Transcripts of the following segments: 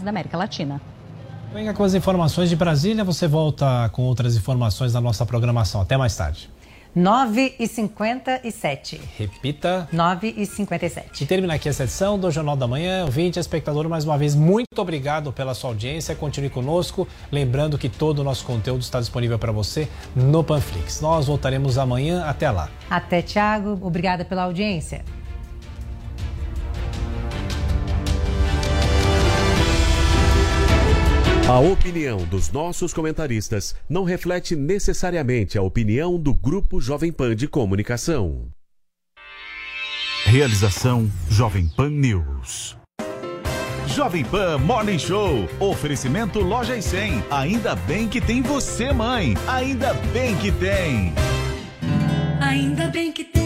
Da América Latina. Venha com as informações de Brasília. Você volta com outras informações da nossa programação. Até mais tarde. 9 e 57. Repita. 9 e 57. E termina aqui essa edição do Jornal da Manhã. Ouvinte, espectador, mais uma vez, muito obrigado pela sua audiência. Continue conosco. Lembrando que todo o nosso conteúdo está disponível para você no Panflix. Nós voltaremos amanhã. Até lá. Até, Thiago. Obrigada pela audiência. A opinião dos nossos comentaristas não reflete necessariamente a opinião do Grupo Jovem Pan de Comunicação. Realização Jovem Pan News. Jovem Pan Morning Show. Oferecimento Loja e 100. Ainda bem que tem você, mãe. Ainda bem que tem. Ainda bem que tem.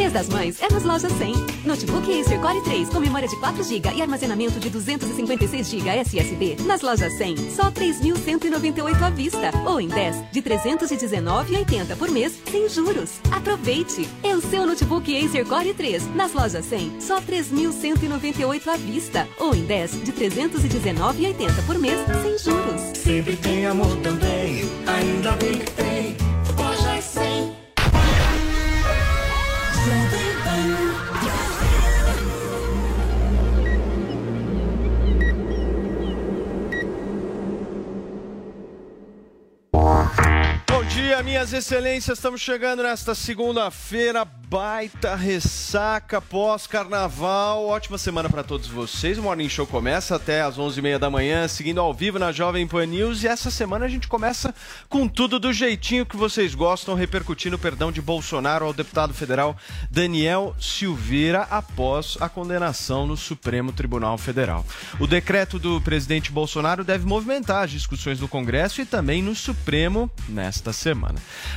Mês das Mães é nas lojas 100. Notebook Acer Core 3 com memória de 4 GB e armazenamento de 256 GB SSD. Nas lojas 100, só 3.198 à vista. Ou em 10 de 319,80 por mês, sem juros. Aproveite! É o seu notebook Acer Core 3. Nas lojas 100, só 3.198 à vista. Ou em 10 de 319,80 por mês, sem juros. Sempre tem amor também. Ainda bem que tem. Lojas 100. Dia, minhas excelências. Estamos chegando nesta segunda-feira. Baita ressaca pós-carnaval. Ótima semana para todos vocês. O Morning Show começa até às 11h30 da manhã, seguindo ao vivo na Jovem Pan News. E essa semana a gente começa com tudo do jeitinho que vocês gostam, repercutindo o perdão de Bolsonaro ao deputado federal Daniel Silveira após a condenação no Supremo Tribunal Federal. O decreto do presidente Bolsonaro deve movimentar as discussões no Congresso e também no Supremo nesta semana.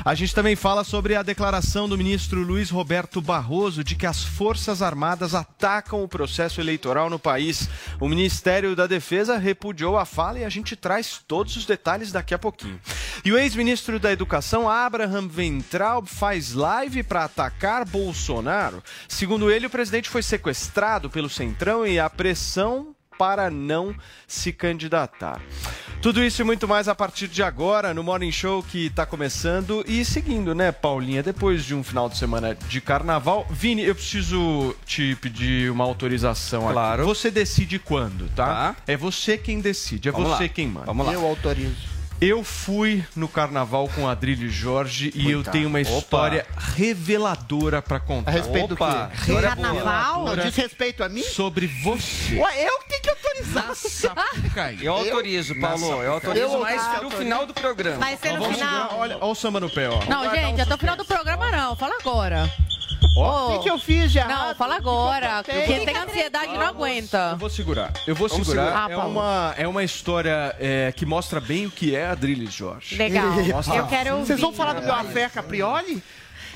A gente também fala sobre a declaração do ministro Luiz Roberto Barroso de que as Forças Armadas atacam o processo eleitoral no país. O Ministério da Defesa repudiou a fala e a gente traz todos os detalhes daqui a pouquinho. E o ex-ministro da Educação, Abraham Weintraub, faz live para atacar Bolsonaro. Segundo ele, o presidente foi sequestrado pelo Centrão e a pressão para não se candidatar. Tudo isso e muito mais a partir de agora no Morning Show que está começando e seguindo, né, Paulinha? Depois de um final de semana de carnaval. Vini, eu preciso te pedir uma autorização Claro. aqui. Você decide quando, tá? Tá. É você quem decide, é Vamos você lá. quem manda. Vamos lá. Eu autorizo. Eu fui no carnaval com Adrilho Jorge e eu tenho uma Opa. história reveladora para contar. A respeito do Opa. quê? História Carnaval? boa. Diz respeito a mim? Sobre você. Ué, eu que tenho que autorizar. Eu autorizo, Paulo. Eu autorizo, Eu mas autorizo. no final do programa. Vai ser no final. Olha, olha o samba no pé, ó. Não, gente, até o final do programa não. Fala agora. O que, que eu fiz já? Não, fala agora. Quem tem ansiedade não Eu aguenta. vou segurar. Eu vou Vamos segurar. segurar. Ah, é, Paulo. uma, é uma história é, que mostra bem o que é Adrilles Jorge. Legal. Eu quero ouvir. Vocês vão falar do meu afé Caprioli?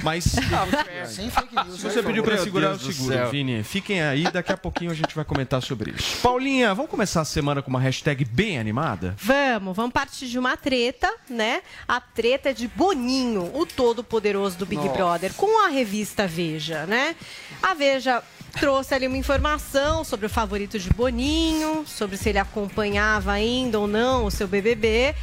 Mas Sem fake news. se você pediu pra Meu segurar, eu seguro, céu. Vini. Fiquem aí, daqui a pouquinho a gente vai comentar sobre isso. Paulinha, vamos começar a semana com uma hashtag bem animada? Vamos, vamos partir de uma treta, né? A treta de Boninho, o todo poderoso do Big Brother, com a revista Veja, né? A Veja trouxe ali uma informação sobre o favorito de Boninho, sobre se ele acompanhava ainda ou não o seu BBB.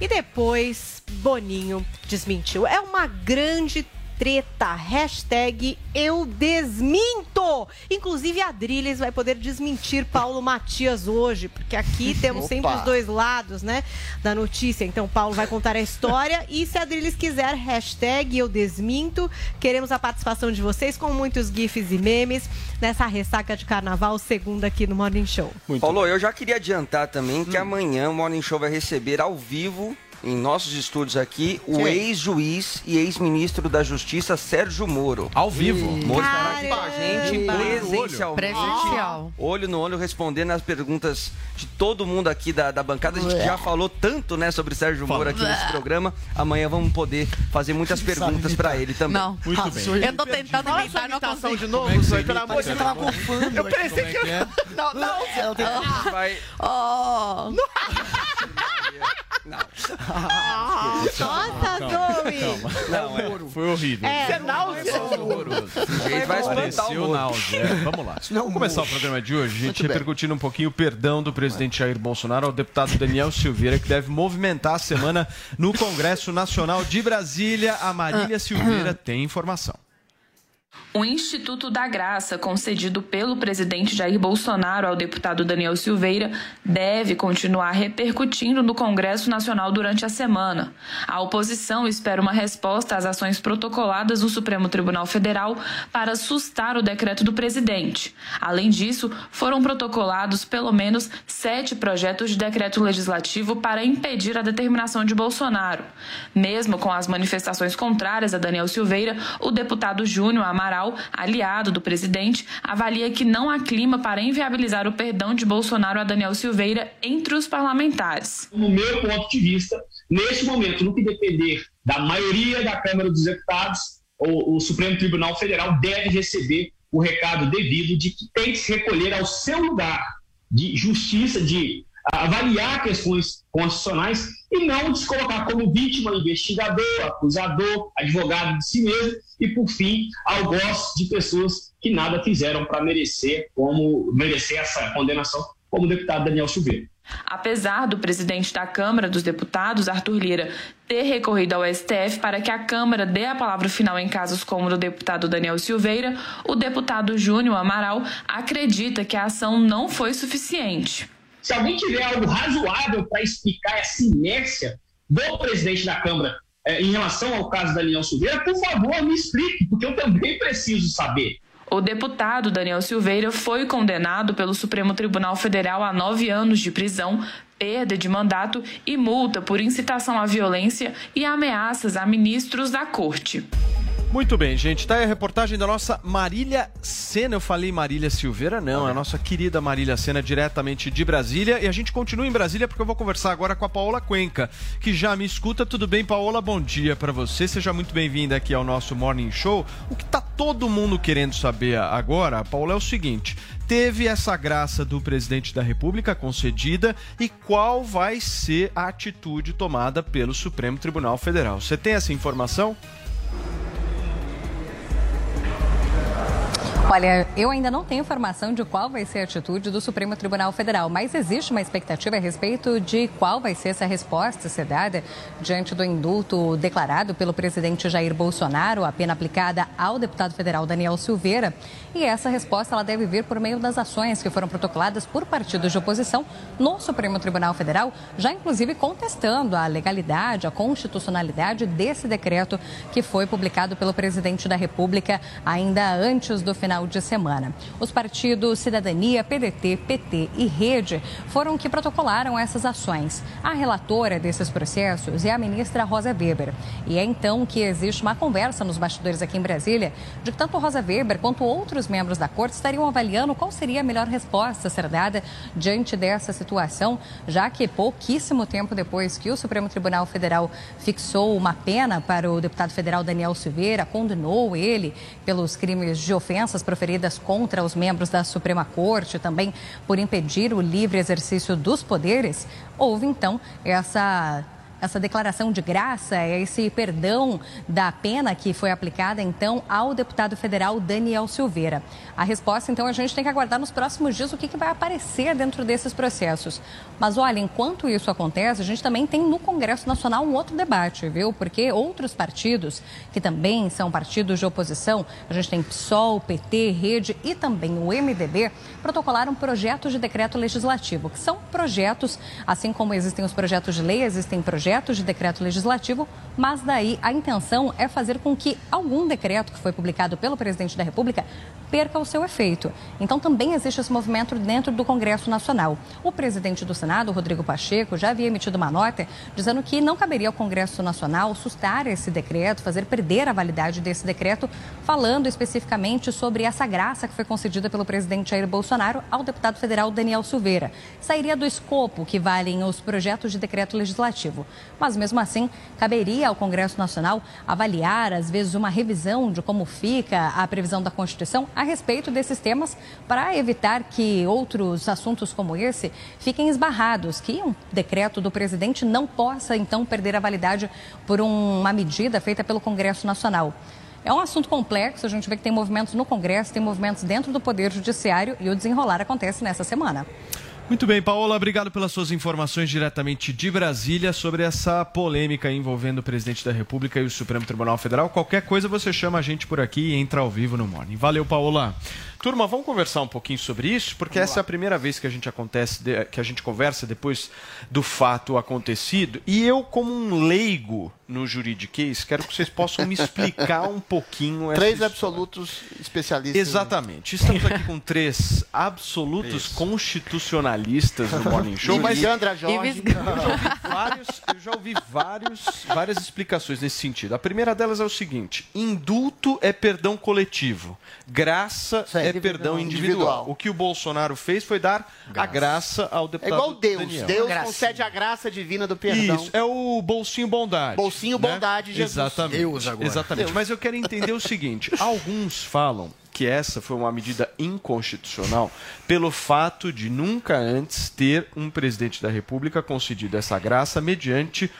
E depois, Boninho desmentiu. É uma grande treta. Hashtag eu desminto. Inclusive, a Adriles vai poder desmentir Paulo Matias hoje, porque aqui temos sempre Opa. os dois lados, né, da notícia. Então, Paulo vai contar a história e se a Adriles quiser, hashtag eu desminto. Queremos a participação de vocês com muitos gifs e memes nessa ressaca de carnaval, segunda aqui no Morning Show. Paulo, eu já queria adiantar também que amanhã o Morning Show vai receber ao vivo em nossos estúdios aqui, o ex-juiz e ex-ministro da Justiça, Sérgio Moro. Ao vivo. Moro estará aqui com a gente presencialmente. Presencial. Olho no olho, respondendo as perguntas de todo mundo aqui da, da bancada. A gente já falou tanto né, sobre Sérgio Moro aqui nesse programa. Amanhã vamos poder fazer muitas perguntas para ele também. Não. Muito bem. Eu tô tentando Fala imitar, não consigo. de é novo, que Zoe, você pelo amor de Deus. cara? bufando. Eu pensei que... É Não, não, você não tem... Vai... Oh. Nossa, Zoe! Não, é, foi horrível. Isso é náusea. O jeito vai espantar o náusea. É, vamos lá. Vamos começar o programa de hoje, a gente repercutindo um pouquinho o perdão do presidente Jair Bolsonaro ao deputado Daniel Silveira, que deve movimentar a semana no Congresso Nacional de Brasília. A Marília Silveira tem informação. O Instituto da Graça, concedido pelo presidente Jair Bolsonaro ao deputado Daniel Silveira, deve continuar repercutindo no Congresso Nacional durante a semana. A oposição espera uma resposta às ações protocoladas no Supremo Tribunal Federal para sustar o decreto do presidente. Além disso, foram protocolados pelo menos sete projetos de decreto legislativo para impedir a determinação de Bolsonaro. Mesmo com as manifestações contrárias a Daniel Silveira, o deputado Júnior Amaral, aliado do presidente, avalia que não há clima para inviabilizar o perdão de Bolsonaro a Daniel Silveira entre os parlamentares. no meu ponto de vista, neste momento, no que depender da maioria da Câmara dos Deputados, o, o Supremo Tribunal Federal deve receber o recado devido de que tem que se recolher ao seu lugar de justiça, de avaliar questões constitucionais e não se colocar como vítima, investigador, acusador, advogado de si mesmo e, por fim, algoz de pessoas que nada fizeram para merecer como merecer essa condenação, como o deputado Daniel Silveira. Apesar do presidente da Câmara dos Deputados, Arthur Lira, ter recorrido ao STF para que a Câmara dê a palavra final em casos como o do deputado Daniel Silveira, o deputado Júnior Amaral acredita que a ação não foi suficiente. Se alguém tiver algo razoável para explicar essa inércia do presidente da Câmara eh, em relação ao caso Daniel Silveira, por favor, me explique, porque eu também preciso saber. O deputado Daniel Silveira foi condenado pelo Supremo Tribunal Federal a nove anos de prisão, perda de mandato e multa por incitação à violência e ameaças a ministros da corte. Muito bem, gente. Tá aí a reportagem da nossa Marília Sena. Eu falei Marília Silveira, não. É a nossa querida Marília Sena, diretamente de Brasília. E a gente continua em Brasília porque eu vou conversar agora com a Paola Cuenca, que já me escuta. Tudo bem, Paola? Bom dia para você. Seja muito bem-vinda aqui ao nosso Morning Show. O que tá todo mundo querendo saber agora, Paola, é o seguinte: teve essa graça do presidente da República concedida e qual vai ser a atitude tomada pelo Supremo Tribunal Federal? Você tem essa informação? Olha, eu ainda não tenho informação de qual vai ser a atitude do Supremo Tribunal Federal, mas existe uma expectativa a respeito de qual vai ser essa resposta ser dada diante do indulto declarado pelo presidente Jair Bolsonaro, a pena aplicada ao deputado federal Daniel Silveira. E essa resposta ela deve vir por meio das ações que foram protocoladas por partidos de oposição no Supremo Tribunal Federal, já inclusive contestando a legalidade, a constitucionalidade desse decreto que foi publicado pelo presidente da República ainda antes do final de semana. Os partidos Cidadania, PDT, PT e Rede foram que protocolaram essas ações. A relatora desses processos é a ministra Rosa Weber. E é então que existe uma conversa nos bastidores aqui em Brasília de que tanto Rosa Weber quanto outros membros da corte estariam avaliando qual seria a melhor resposta a ser dada diante dessa situação, já que pouquíssimo tempo depois que o Supremo Tribunal Federal fixou uma pena para o deputado federal Daniel Silveira, condenou ele pelos crimes de ofensas proferidas contra os membros da Suprema Corte, também por impedir o livre exercício dos poderes, houve então essa essa declaração de graça, esse perdão da pena que foi aplicada então ao deputado federal Daniel Silveira. A resposta, então, a gente tem que aguardar nos próximos dias o que, que vai aparecer dentro desses processos. Mas olha, enquanto isso acontece, a gente também tem no Congresso Nacional um outro debate, viu? Porque outros partidos, que também são partidos de oposição, a gente tem PSOL, PT, Rede e também o MDB, protocolaram projetos de decreto legislativo, que são projetos, assim como existem os projetos de lei, existem projetos de decreto legislativo, mas daí a intenção é fazer com que algum decreto que foi publicado pelo presidente da República perca o seu efeito. Então também existe esse movimento dentro do Congresso Nacional. O presidente do Senado, Rodrigo Pacheco, já havia emitido uma nota dizendo que não caberia ao Congresso Nacional sustar esse decreto, fazer perder a validade desse decreto, falando especificamente sobre essa graça que foi concedida pelo presidente Jair Bolsonaro ao deputado federal Daniel Silveira. Sairia do escopo que valem os projetos de decreto legislativo. Mas mesmo assim, caberia ao Congresso Nacional avaliar, às vezes, uma revisão de como fica a previsão da Constituição a respeito desses temas para evitar que outros assuntos como esse fiquem esbarrados, que um decreto do presidente não possa então perder a validade por uma medida feita pelo Congresso Nacional. É um assunto complexo, a gente vê que tem movimentos no Congresso, tem movimentos dentro do Poder Judiciário e o desenrolar acontece nessa semana. Muito bem, Paola, obrigado pelas suas informações diretamente de Brasília sobre essa polêmica envolvendo o presidente da República e o Supremo Tribunal Federal. Qualquer coisa você chama a gente por aqui e entra ao vivo no Morning. Valeu, Paola. Turma, vamos conversar um pouquinho sobre isso, porque essa é a primeira vez que a gente acontece, que a gente conversa depois do fato acontecido. E eu, como um leigo no juridiquês, quero que vocês possam me explicar um pouquinho essa Três história. absolutos especialistas. Exatamente. Estamos aqui com três absolutos constitucionalistas no Morning Show, mas Ivisgandra Jorge. eu já ouvi vários, eu já ouvi vários, várias explicações nesse sentido. A primeira delas é o seguinte: indulto é perdão coletivo, graça é perdão individual. individual. O que o Bolsonaro fez foi dar a graça ao É deputado igual Deus. Daniel. Deus concede a graça divina do perdão. Isso, é o bolsinho bondade. Bolsinho né? bondade, Jesus. Exatamente. Deus agora. Exatamente. Deus. Mas eu quero entender o seguinte: alguns falam que essa foi uma medida inconstitucional pelo fato de nunca antes ter um presidente da República concedido essa graça mediante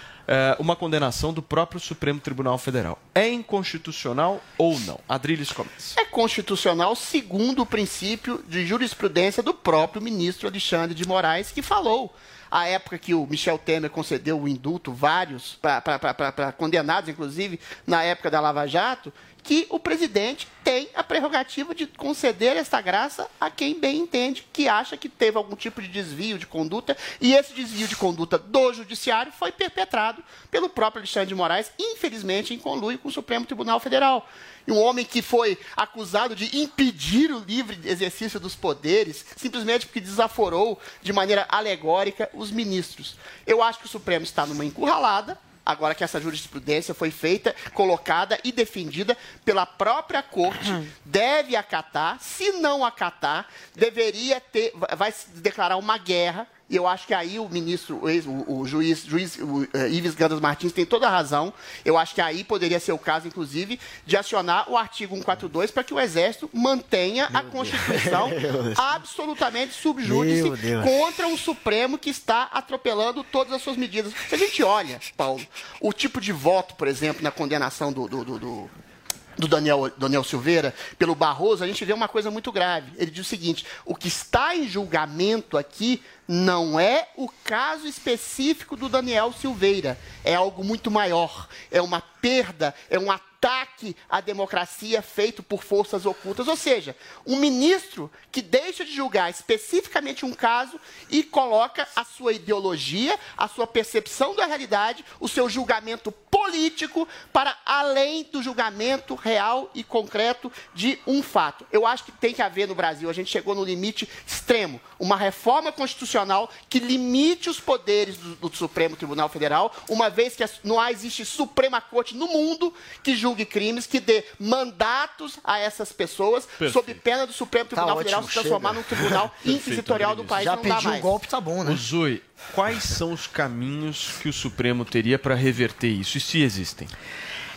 uma condenação do próprio Supremo Tribunal Federal. É inconstitucional ou não? Adriles começa. É constitucional segundo o princípio de jurisprudência do próprio ministro Alexandre de Moraes, que falou. A época que o Michel Temer concedeu o indulto, vários, para condenados, inclusive, na época da Lava Jato, que o presidente tem a prerrogativa de conceder esta graça a quem bem entende, que acha que teve algum tipo de desvio de conduta, e esse desvio de conduta do judiciário foi perpetrado pelo próprio Alexandre de Moraes, infelizmente em conluio com o Supremo Tribunal Federal. E um homem que foi acusado de impedir o livre exercício dos poderes, simplesmente porque desaforou de maneira alegórica os ministros. Eu acho que o Supremo está numa encurralada, agora que essa jurisprudência foi feita, colocada e defendida pela própria corte, deve acatar. Se não acatar, deveria ter, vai se declarar uma guerra. E eu acho que aí o ministro, o, o- o juiz, juiz o, eh, Ives Gandas Martins tem toda a razão. Eu acho que aí poderia ser o caso, inclusive, de acionar o artigo 142 para que o Exército mantenha a Constituição Meu Deus. absolutamente subjúdice Meu contra um Supremo que está atropelando todas as suas medidas. Se a gente olha, Paulo, o tipo de voto, por exemplo, na condenação do, do, do- do- do Daniel, Daniel Silveira pelo Barroso, a gente vê uma coisa muito grave. Ele diz o seguinte: o que está em julgamento aqui não é o caso específico do Daniel Silveira, é algo muito maior, é uma perda, é um ataque à democracia feito por forças ocultas. Ou seja, um ministro que deixa de julgar especificamente um caso e coloca a sua ideologia, a sua percepção da realidade, o seu julgamento político para além do julgamento real e concreto de um fato. Eu acho que tem que haver no Brasil, a gente chegou no limite extremo, uma reforma constitucional que limite os poderes do, do Supremo Tribunal Federal, uma vez que não existe Suprema Corte no mundo que julgue crimes, que dê mandatos a essas pessoas, Perfeito. sob pena do Supremo Tribunal ótimo, Federal se transformar chega. num tribunal inquisitorial do país. Já não dá pediu um golpe, tá bom, O Zui, quais são os caminhos que o Supremo teria para reverter isso? E se existem?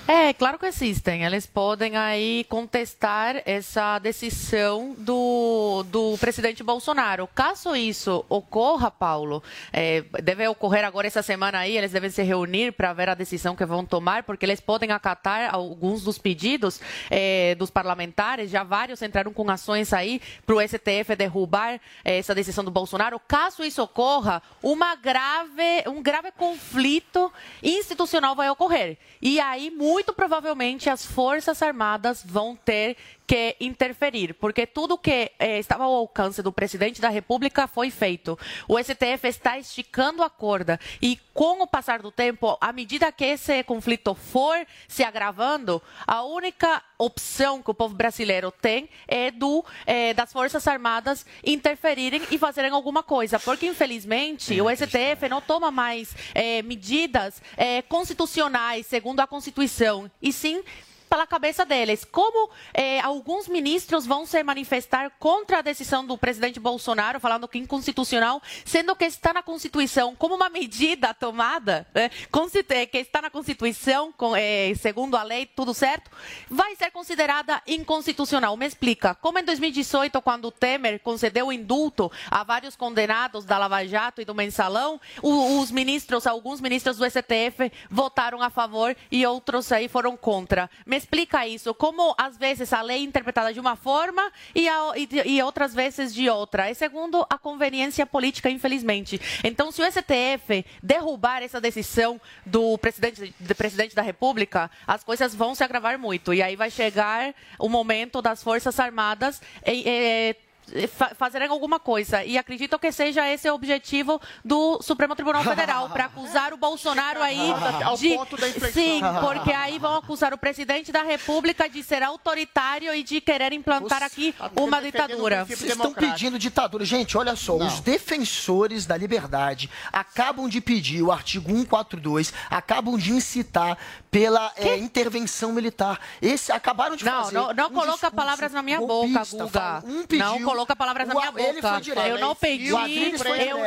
É, claro que existem. Eles podem aí contestar essa decisão do, do presidente Bolsonaro. Caso isso ocorra, Paulo, é, deve ocorrer agora essa semana aí, eles devem se reunir para ver a decisão que vão tomar, porque eles podem acatar alguns dos pedidos é, dos parlamentares. Já vários entraram com ações aí para o STF derrubar é, essa decisão do Bolsonaro. Caso isso ocorra, uma grave, um grave conflito institucional vai ocorrer. E aí, muito provavelmente, as Forças Armadas vão ter que interferir, porque tudo que eh, estava ao alcance do presidente da República foi feito. O STF está esticando a corda e, com o passar do tempo, à medida que esse conflito for se agravando, a única opção que o povo brasileiro tem é do eh, das forças armadas interferirem e fazerem alguma coisa, porque infelizmente o STF não toma mais eh, medidas eh, constitucionais segundo a Constituição e sim pela cabeça deles. Como eh, alguns ministros vão se manifestar contra a decisão do presidente Bolsonaro, falando que é inconstitucional, sendo que está na Constituição como uma medida tomada, né, eh, que está na Constituição, com, eh, segundo a lei, tudo certo, vai ser considerada inconstitucional. Me explica, como em 2018, quando Temer concedeu o indulto a vários condenados da Lava Jato e do Mensalão, os ministros, alguns ministros do STF votaram a favor e outros aí foram contra. Me explica isso, como às vezes a lei é interpretada de uma forma e, a- e e outras vezes de outra. É segundo a conveniência política, infelizmente. Então, se o STF derrubar essa decisão do presidente, do presidente da República, as coisas vão se agravar muito. E aí vai chegar o momento das Forças Armadas em- fa- fazerem alguma coisa. E acredito que seja esse o objetivo do Supremo Tribunal Federal, para acusar o Bolsonaro aí Ao de. ponto da inflexão. Sim, porque aí vão acusar o presidente da República de ser autoritário e de querer implantar aqui uma ditadura. Vocês estão pedindo ditadura. Gente, olha só, os defensores da liberdade acabam de pedir o artigo 142, acabam de incitar pela é, intervenção militar. Esse acabaram de Não, fazer. não, não um coloca discurso palavras na minha boca. Guga. Um pediu, não coloca palavras na minha A- ele foi boca. direto. Eu não pedi, eu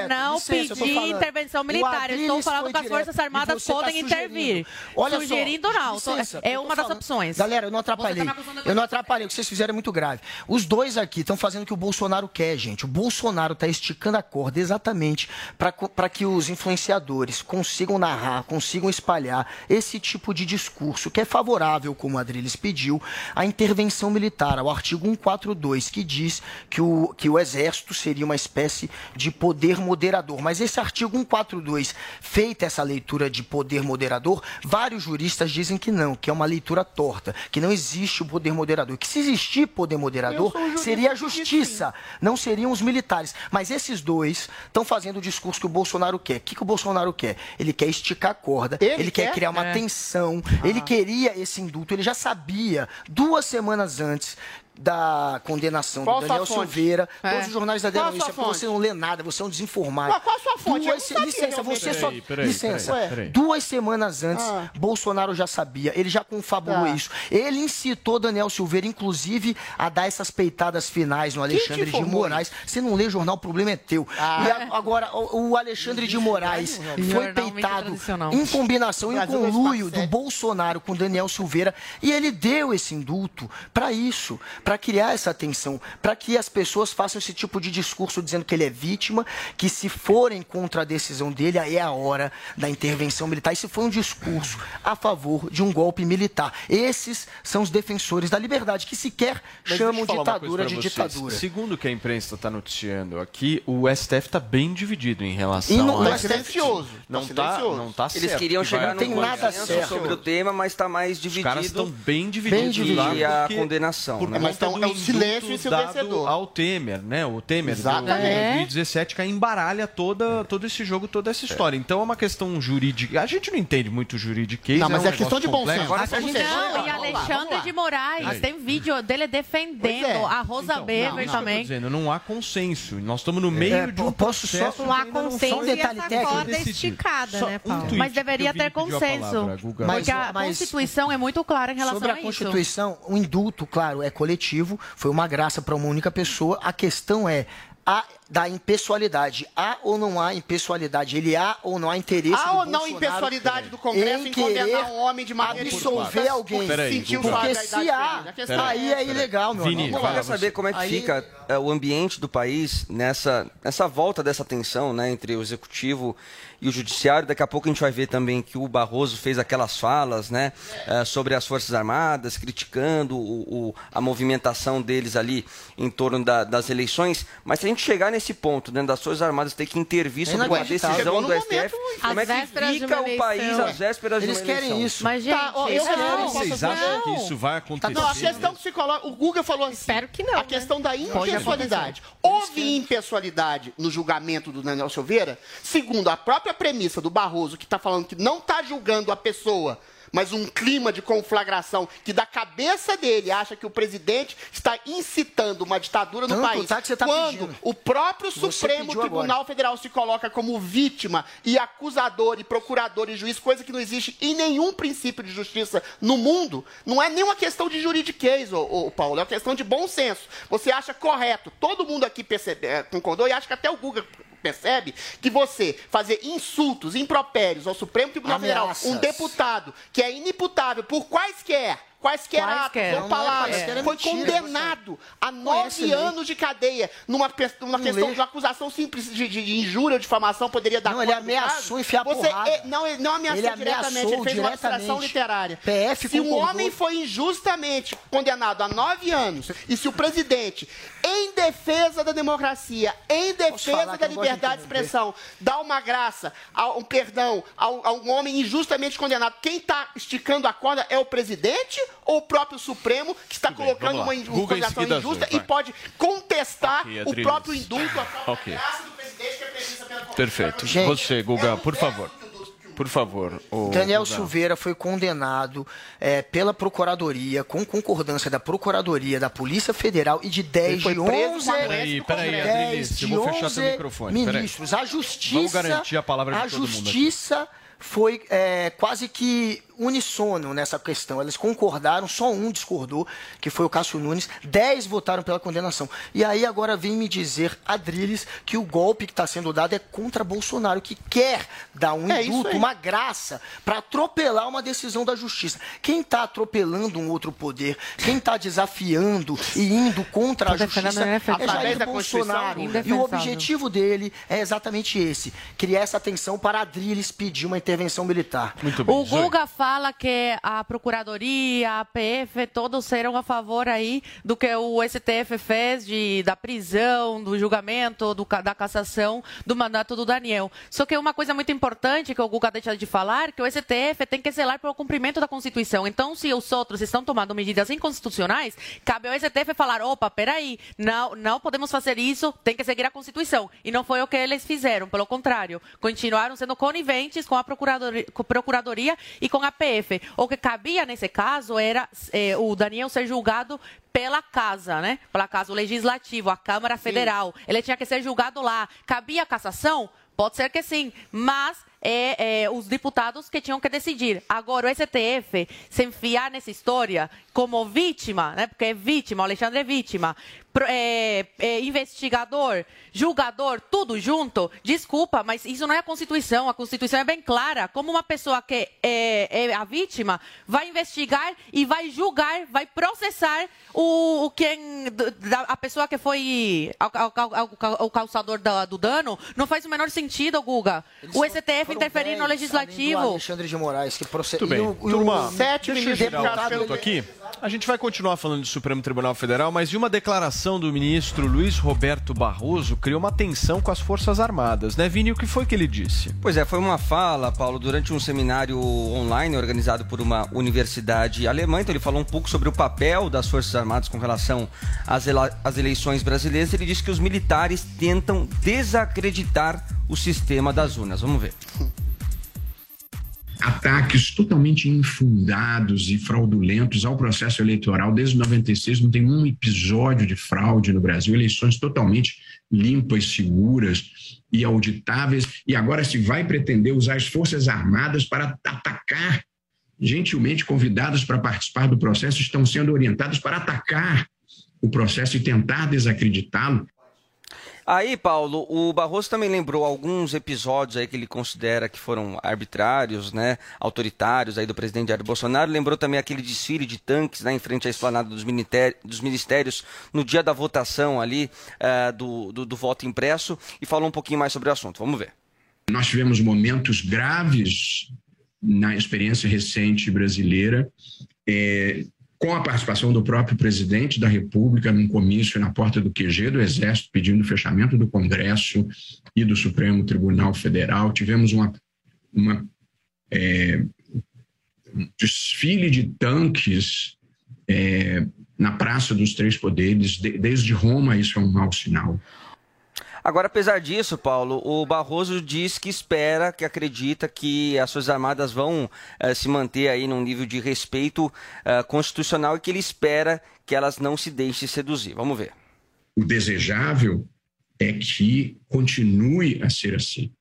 não Licença, eu pedi falando. intervenção militar. Eu estou falando que as. Forças Armadas tá podem sugerindo. intervir. Olha só, Sugerindo não, tô- licença, é eu uma das falando. opções. Galera, eu não atrapalhei. Eu não atrapalhei. O que vocês fizeram é muito grave. Os dois aqui estão fazendo o que o Bolsonaro quer, gente. O Bolsonaro está esticando a corda exatamente para que os influenciadores consigam narrar, consigam espalhar esse tipo de discurso que é favorável, como o Adriles pediu, à intervenção militar, ao artigo 142, que diz que o, que o exército seria uma espécie de poder moderador. Mas esse artigo 142, feita essa leitura de poder moderador, vários juristas dizem que não, que é uma leitura torta, que não existe o poder moderador. Que se existir poder moderador, seria a justiça, não seriam os militares. Mas esses dois estão fazendo o discurso que o Bolsonaro quer. O que, que o Bolsonaro quer? Ele quer esticar a corda, ele, Ele quer? quer? criar uma É. tensão, ele queria esse indulto, ele já sabia duas semanas antes da condenação Qual do Daniel? Silveira, É. todos os jornais da denúncia, porque você não lê nada, você é um desinformado. Mas qual a sua fonte? Duas, sabia licença, realmente. você só. Peraí, peraí, licença. peraí, peraí. Duas semanas antes, Ah. Bolsonaro já sabia, ele já confabulou Tá. isso. Ele incitou Daniel Silveira, inclusive, a dar essas peitadas finais no Alexandre de Moraes. Você não lê jornal, o problema é teu. Ah. E a- agora, o, o Alexandre de Moraes foi peitado em combinação, em conluio do. Bolsonaro com Daniel Silveira. E ele deu esse indulto para isso, para criar essa tensão, para que as pessoas façam esse tipo de discurso dizendo que ele é vítima, que se forem contra a decisão dele, aí é a hora da intervenção militar. Isso foi um discurso a favor de um golpe militar. Esses são os defensores da liberdade, que sequer Mas chamam ditadura de vocês. ditadura. Segundo o que a imprensa está noticiando aqui, o STF está bem dividido em relação E não- a tá esse- silencioso, Não tá tá, não tá Eles certo queriam que vai chegar num tem nada consenso certo. sobre o tema, mas está mais Os dividido. caras estão bem divididos Bem dividido. E a condenação, por né? conta Mas então é o silêncio ensurdecedor. dado ao Temer, né? O Temer Exatamente. de É. 2017 que aí embaralha toda, todo esse jogo, toda essa história. Então é uma questão jurídica. A gente não entende muito juridiquês. Não, mas um é questão de bom senso. Agora, Não, vamos e lá, vamos lá, Alexandre de. Moraes. Tem vídeo dele defendendo é. a Rosa Então, Weber não, também. dizendo, não há consenso. Nós estamos no meio É, de um posso só- processo ainda não consenso foi e detalhe essa técnico corda esticada, Só né, Paulo? Mas deveria ter a consenso. Porque a Constituição é muito clara em relação Sobre a a isso. Constituição, o indulto, claro, é coletivo, foi uma graça para uma única pessoa. A questão é a da impessoalidade. Há ou não há impessoalidade? Ele há ou não há interesse Há do ou não Bolsonaro impessoalidade do Congresso em, querer condenar um homem de maneira absolver alguém? por Peraí, Porque se há, aí é é ilegal, meu Vini, amigo. Eu você. saber como é que Aí- fica é, o ambiente do país nessa, nessa volta dessa tensão né, entre o executivo e o judiciário. Daqui a pouco a gente vai ver também que o Barroso fez aquelas falas né, eh, sobre as Forças Armadas, criticando o, o- a movimentação deles ali em torno da- das eleições. Mas se a gente chegar nesse ponto, dentro das Forças Armadas, ter que intervir É sobre uma decisão do STF, como é que fica o país às vésperas Eles de uma querem eleição? isso. Mas, gente, Tá, ó, eu não. quero- Vocês acham que isso vai acontecer? Não, a questão que se coloca. O Guga falou assim. Espero que não, A questão da impessoalidade. Houve impessoalidade no julgamento do Daniel Silveira, segundo a própria premissa do Barroso, que está falando que não está julgando a pessoa. Mas um clima de conflagração que da cabeça dele acha que o presidente está incitando uma ditadura no Tanto país. tá que você tá quando pedindo. o próprio Supremo Tribunal agora. Federal se coloca como vítima e acusador e procurador e juiz, coisa que não existe em nenhum princípio de justiça no mundo, não é nenhuma questão de juridiquês, ô, ô, Paulo, é uma questão de bom senso. Você acha correto, todo mundo aqui percebe, é, concordou e acha que até o Guga percebe que você fazer insultos, impropérios ao Supremo Tribunal Ameaças. Federal, um deputado que é inimputável por quaisquer Quaisquer, Quaisquer. atos ou é palavras. é foi condenado a nove anos de cadeia numa, numa questão de uma acusação simples de, de, de injúria ou difamação poderia dar Não, ele ameaçou caso. enfiar Você, porrada. é, Não, ele não ameaçou Ele diretamente, ameaçou ele fez uma abstração diretamente. literária. PF se um homem foi injustamente condenado a nove anos e se o presidente, em defesa da democracia, em defesa da liberdade de expressão, dá uma graça, um perdão a um homem injustamente condenado, quem está esticando a corda é o presidente ou o próprio Supremo, que está Tudo colocando uma condenação injusta Azul, e pode contestar Ok, o próprio indulto, a própria Ok. graça do presidente que é prevista pela Perfeito. Gente. Você, Guga, por favor. Por favor. o Daniel Guga. Silveira foi condenado é, pela Procuradoria, com concordância da Procuradoria, da Polícia Federal e de 10 Ele foi de preso 11, com a Peraí, peraí, 10 Adriles, de eu vou fechar 11 teu microfone, peraí. ministros. A Justiça, Vamos garantir a palavra de a todo mundo aqui. Justiça foi é, quase que unissono nessa questão. Eles concordaram, só um discordou, que foi o Cássio Nunes. Dez votaram pela condenação. E aí agora vem me dizer, Adriles, que o golpe que está sendo dado é contra Bolsonaro, que quer dar um É uma graça, para atropelar uma decisão da justiça. Quem está atropelando um outro poder, quem está desafiando e indo contra a Tô justiça a é Jair Bolsonaro. E o objetivo dele é exatamente esse: criar essa tensão para Adriles pedir uma intervenção militar. Muito bem. O. Guga fala que a Procuradoria, a APF, todos serão a favor aí do que o STF fez de, da prisão, do julgamento, do, da cassação do mandato do Daniel. Só que uma coisa muito importante que o Guga deixa de falar, que o STF tem que zelar pelo cumprimento da Constituição. Então, se os outros estão tomando medidas inconstitucionais, cabe ao STF falar, opa, peraí, não, não podemos fazer isso, tem que seguir a Constituição. E não foi o que eles fizeram, pelo contrário, continuaram sendo coniventes com a Procuradoria, com a Procuradoria e com a PF. O que cabia nesse caso era eh, o Daniel ser julgado pela casa, né? Pela casa, o Legislativo, a Câmara Federal. Ele tinha que ser julgado lá. Cabia a cassação? Pode ser que sim, mas é, é, os deputados que tinham que decidir. Agora, o STF se enfiar nessa história como vítima, né? Porque é vítima, o Alexandre é vítima, é, é, investigador, julgador, tudo junto. Desculpa, mas isso não é a Constituição. A Constituição é bem clara. Como uma pessoa que é, é a vítima vai investigar e vai julgar, vai processar o, o quem, da- a pessoa que foi ao- ao- o causador da- do dano. Não faz o menor sentido, Guga. o STF Foram interferir no 10, além do legislativo. Alexandre de Moraes, que procede. Muito bem. e o- o- Turma, Sete deixa eu ministros girar o indicados assunto pelo- aqui. A gente vai continuar falando do Supremo Tribunal Federal, mas de uma declaração do ministro Luiz Roberto Barroso criou uma tensão com as Forças Armadas, né, Vini? O que foi que ele disse? Pois é, foi uma fala, Paulo, durante um seminário online organizado por uma universidade alemã. Então, ele falou um pouco sobre o papel das Forças Armadas com relação às, ela- às eleições brasileiras. Ele disse que os militares tentam desacreditar o sistema das urnas. Vamos ver. ataques totalmente infundados e fraudulentos ao processo eleitoral. Desde 96 não tem um episódio de fraude no Brasil, eleições totalmente limpas, seguras e auditáveis. E agora se vai pretender usar as Forças Armadas para atacar, gentilmente convidadas para participar do processo, estão sendo orientadas para atacar o processo e tentar desacreditá-lo. Aí, Paulo, o Barroso também lembrou alguns episódios aí que ele considera que foram arbitrários, né, autoritários aí do presidente Jair Bolsonaro. Lembrou também aquele desfile de tanques né, em frente à esplanada dos, dos ministérios no dia da votação ali eh, do, do, do voto impresso e falou um pouquinho mais sobre o assunto. Vamos ver. Nós tivemos momentos graves na experiência recente brasileira, é, com a participação do próprio presidente da República num comício na porta do QG do Exército, pedindo o fechamento do Congresso e do Supremo Tribunal Federal. Tivemos uma, uma é, um desfile de tanques é, na Praça dos Três Poderes. De, desde Roma, isso é um mau sinal. Agora, apesar disso, Paulo, o Barroso diz que espera, que acredita que as Forças Armadas vão uh, se manter aí num nível de respeito uh, constitucional e que ele espera que elas não se deixem seduzir. Vamos ver. O desejável é que continue a ser assim,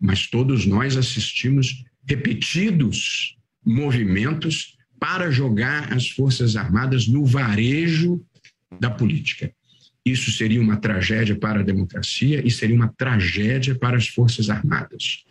mas todos nós assistimos repetidos movimentos para jogar as Forças Armadas no varejo da política. Isso seria uma tragédia para a democracia e seria uma tragédia para as Forças Armadas.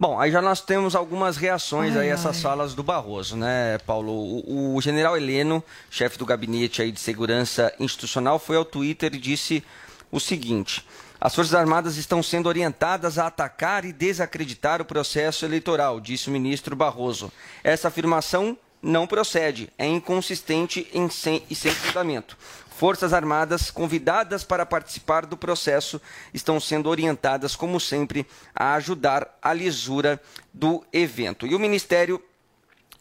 Bom, aí já nós temos algumas reações ai, a essas ai. falas do Barroso, né, Paulo? O, o, general Heleno, chefe do gabinete aí de segurança institucional, foi ao Twitter e disse o seguinte: as Forças Armadas estão sendo orientadas a atacar e desacreditar o processo eleitoral, disse o ministro Barroso. Essa afirmação não procede, é inconsistente em sem, e sem fundamento. Forças Armadas, convidadas para participar do processo, estão sendo orientadas, como sempre, a ajudar a lisura do evento. E o Ministério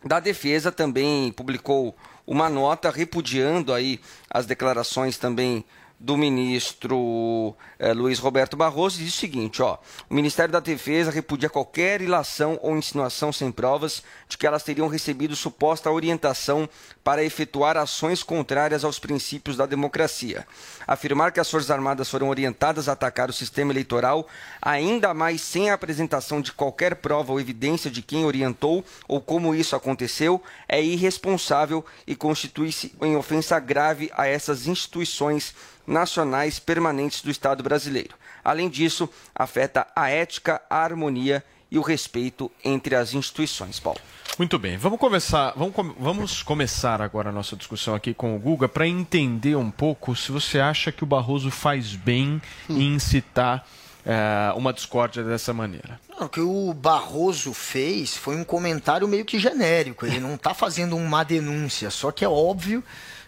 da Defesa também publicou uma nota repudiando aí as declarações também do ministro eh, Luiz Roberto Barroso diz o seguinte: ó, o Ministério da Defesa repudia qualquer ilação ou insinuação sem provas de que elas teriam recebido suposta orientação para efetuar ações contrárias aos princípios da democracia. Afirmar que as Forças Armadas foram orientadas a atacar o sistema eleitoral, ainda mais sem a apresentação de qualquer prova ou evidência de quem orientou ou como isso aconteceu, é irresponsável e constitui-se em ofensa grave a essas instituições nacionais permanentes do Estado brasileiro. Além disso, afeta a ética, a harmonia e o respeito entre as instituições. Paulo. Muito bem, vamos começar, vamos, vamos começar agora a nossa discussão aqui com o Guga para entender um pouco se você acha que o Barroso faz bem hum. em incitar é, uma discórdia dessa maneira. Não, o que o Barroso fez foi um comentário meio que genérico. Ele não está fazendo uma denúncia, só que é óbvio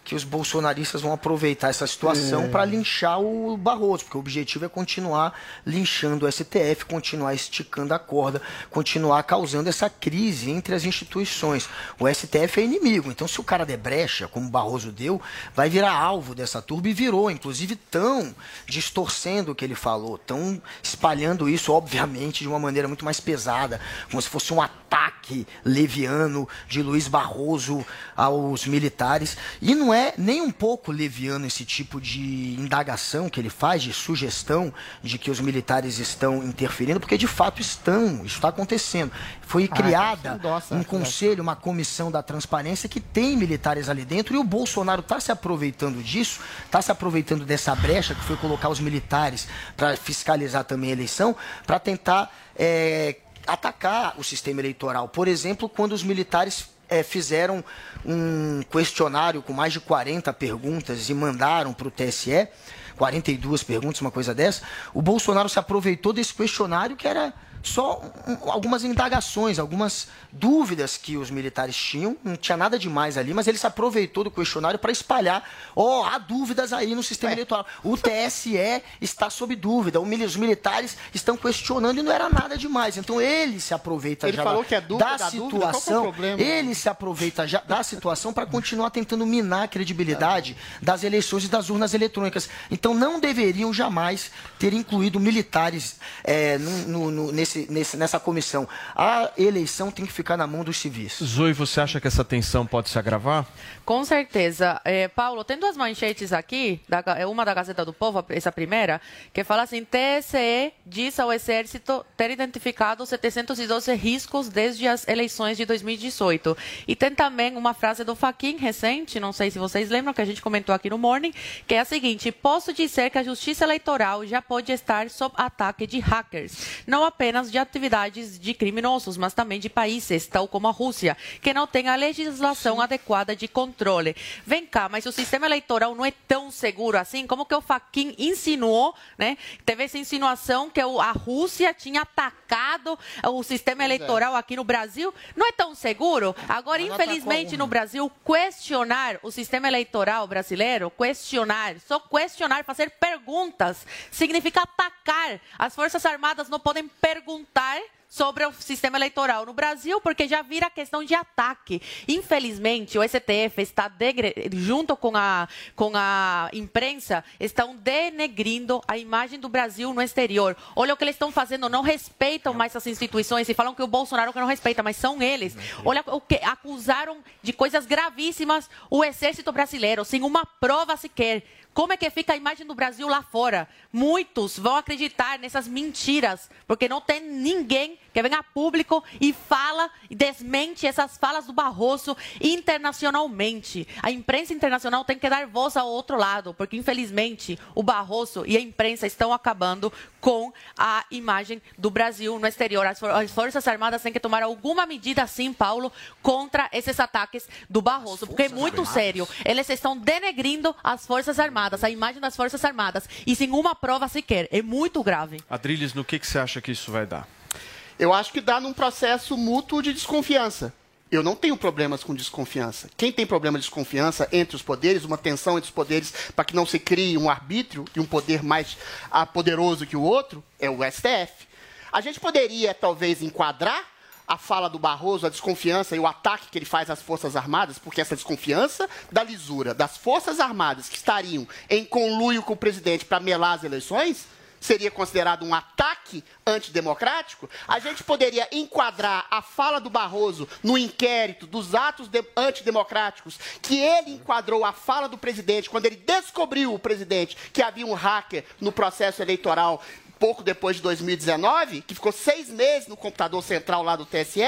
que os bolsonaristas vão aproveitar essa situação é. para linchar o Barroso, porque o objetivo é continuar linchando o STF, continuar esticando a corda, continuar causando essa crise entre as instituições. O STF é inimigo, então se o cara der brecha, como o Barroso deu, vai virar alvo dessa turba e virou, inclusive tão distorcendo o que ele falou, tão espalhando isso, obviamente, de uma maneira muito mais pesada, como se fosse um ataque leviano de Luiz Barroso aos militares. E não é é nem um pouco leviano esse tipo de indagação que ele faz, de sugestão de que os militares estão interferindo, porque de fato estão, isso está acontecendo. Foi ah, criada ah, um conselho, uma comissão da transparência que tem militares ali dentro e o Bolsonaro está se aproveitando disso, está se aproveitando dessa brecha que foi colocar os militares para fiscalizar também a eleição, para tentar é, atacar o sistema eleitoral. Por exemplo, quando os militares é, fizeram um questionário com mais de 40 perguntas e mandaram para o TSE, 42 perguntas, uma coisa dessa, o Bolsonaro se aproveitou desse questionário que era só um, algumas indagações, algumas dúvidas que os militares tinham, não tinha nada demais ali, mas ele se aproveitou do questionário para espalhar, ó, oh, há dúvidas aí no sistema é. eleitoral. O TSE está sob dúvida, os militares estão questionando e não era nada demais. Então ele se aproveita ele já falou que é dúvida, da, da situação, dúvida, é ele se aproveita já da situação para continuar tentando minar a credibilidade das eleições e das urnas eletrônicas. Então não deveriam jamais ter incluído militares é, no, no, nesse, nesse, nessa comissão. A eleição tem que ficar na mão dos civis. Zoe, você acha que essa tensão pode se agravar? Com certeza. É, Paulo, tem duas manchetes aqui, da, é uma da Gazeta do Povo, essa primeira, que fala assim: TSE diz ao Exército ter identificado 712 riscos desde as eleições de 2018. E tem também uma frase do Faquin recente, não sei se vocês lembram, que a gente comentou aqui no Morning, que é a seguinte: posso dizer que a justiça eleitoral já pode estar sob ataque de hackers. Não apenas apenas de atividades de criminosos, mas também de países, tal como a Rússia, que não tem a legislação adequada de controle. Vem cá, mas o sistema eleitoral não é tão seguro assim? Como que o Faquin insinuou, né? Teve essa insinuação que a Rússia tinha atacado o sistema eleitoral aqui no Brasil. Não é tão seguro? Agora, infelizmente, no Brasil, questionar o sistema eleitoral brasileiro, questionar, só questionar, fazer perguntas, significa atacar. As Forças Armadas não podem perguntar sobre o sistema eleitoral no Brasil, porque já vira questão de ataque. Infelizmente, o STF está, degre... junto com a, com a imprensa, estão denegrindo a imagem do Brasil no exterior. Olha o que eles estão fazendo, não respeitam mais as instituições e falam que o Bolsonaro que não respeita, mas são eles. Olha o que acusaram de coisas gravíssimas o exército brasileiro, sem uma prova sequer. Como é que fica a imagem do Brasil lá fora? Muitos vão acreditar nessas mentiras, porque não tem ninguém que venha a público e fala e desmente essas falas do Barroso internacionalmente. A imprensa internacional tem que dar voz ao outro lado, porque infelizmente o Barroso e a imprensa estão acabando com a imagem do Brasil no exterior. As, for as Forças Armadas têm que tomar alguma medida, sim, Paulo, contra esses ataques do Barroso, porque é muito sério. Eles estão denegrindo as Forças Armadas, a imagem das Forças Armadas, e sem uma prova sequer. É muito grave. Adriles, no que, que você acha que isso vai dar? Eu acho que dá num processo mútuo de desconfiança. Eu não tenho problemas com desconfiança. Quem tem problema de desconfiança entre os poderes, uma tensão entre os poderes para que não se crie um arbítrio e um poder mais ah, poderoso que o outro, é o STF. A gente poderia, talvez, enquadrar a fala do Barroso, a desconfiança e o ataque que ele faz às Forças Armadas, porque essa desconfiança da lisura das Forças Armadas que estariam em conluio com o presidente para melar as eleições seria considerado um ataque antidemocrático, a gente poderia enquadrar a fala do Barroso no inquérito dos atos de antidemocráticos, que ele enquadrou a fala do presidente quando ele descobriu o presidente que havia um hacker no processo eleitoral pouco depois de 2019, que ficou seis meses no computador central lá do TSE.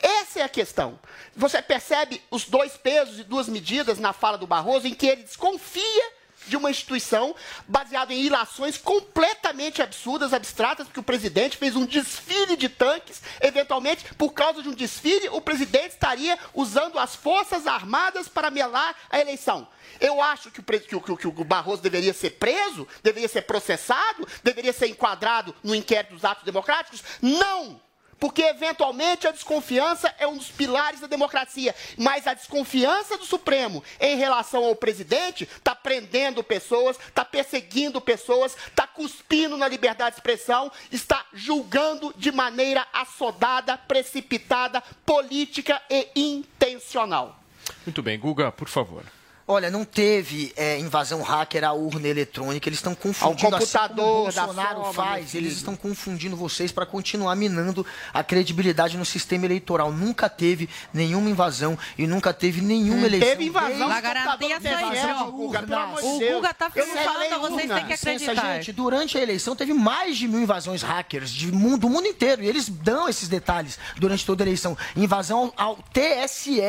Essa é a questão. Você percebe os dois pesos e duas medidas na fala do Barroso, em que ele desconfia de uma instituição baseada em ilações completamente absurdas, abstratas, porque o presidente fez um desfile de tanques. Eventualmente, por causa de um desfile, o presidente estaria usando as Forças Armadas para melar a eleição. Eu acho que o, que, que o, Barroso deveria ser preso, deveria ser processado, deveria ser enquadrado no inquérito dos atos democráticos. Não! Porque, eventualmente, a desconfiança é um dos pilares da democracia. Mas a desconfiança do Supremo em relação ao presidente está prendendo pessoas, está perseguindo pessoas, está cuspindo na liberdade de expressão, está julgando de maneira assodada, precipitada, política e intencional. Muito bem, Guga, por favor. Olha, não teve é, invasão hacker à urna eletrônica. Eles estão confundindo. Ao computador assim como o Bolsonaro faz. Eles estão confundindo vocês para continuar minando a credibilidade no sistema eleitoral. Nunca teve nenhuma invasão e nunca teve nenhuma hum, eleição. Teve invasão. Na garantia só Guga, O Guga tá falando, vocês têm que acreditar. Pensa, gente, durante a eleição teve mais de mil invasões hackers de mundo, do mundo inteiro. E eles dão esses detalhes durante toda a eleição. Invasão ao TSE,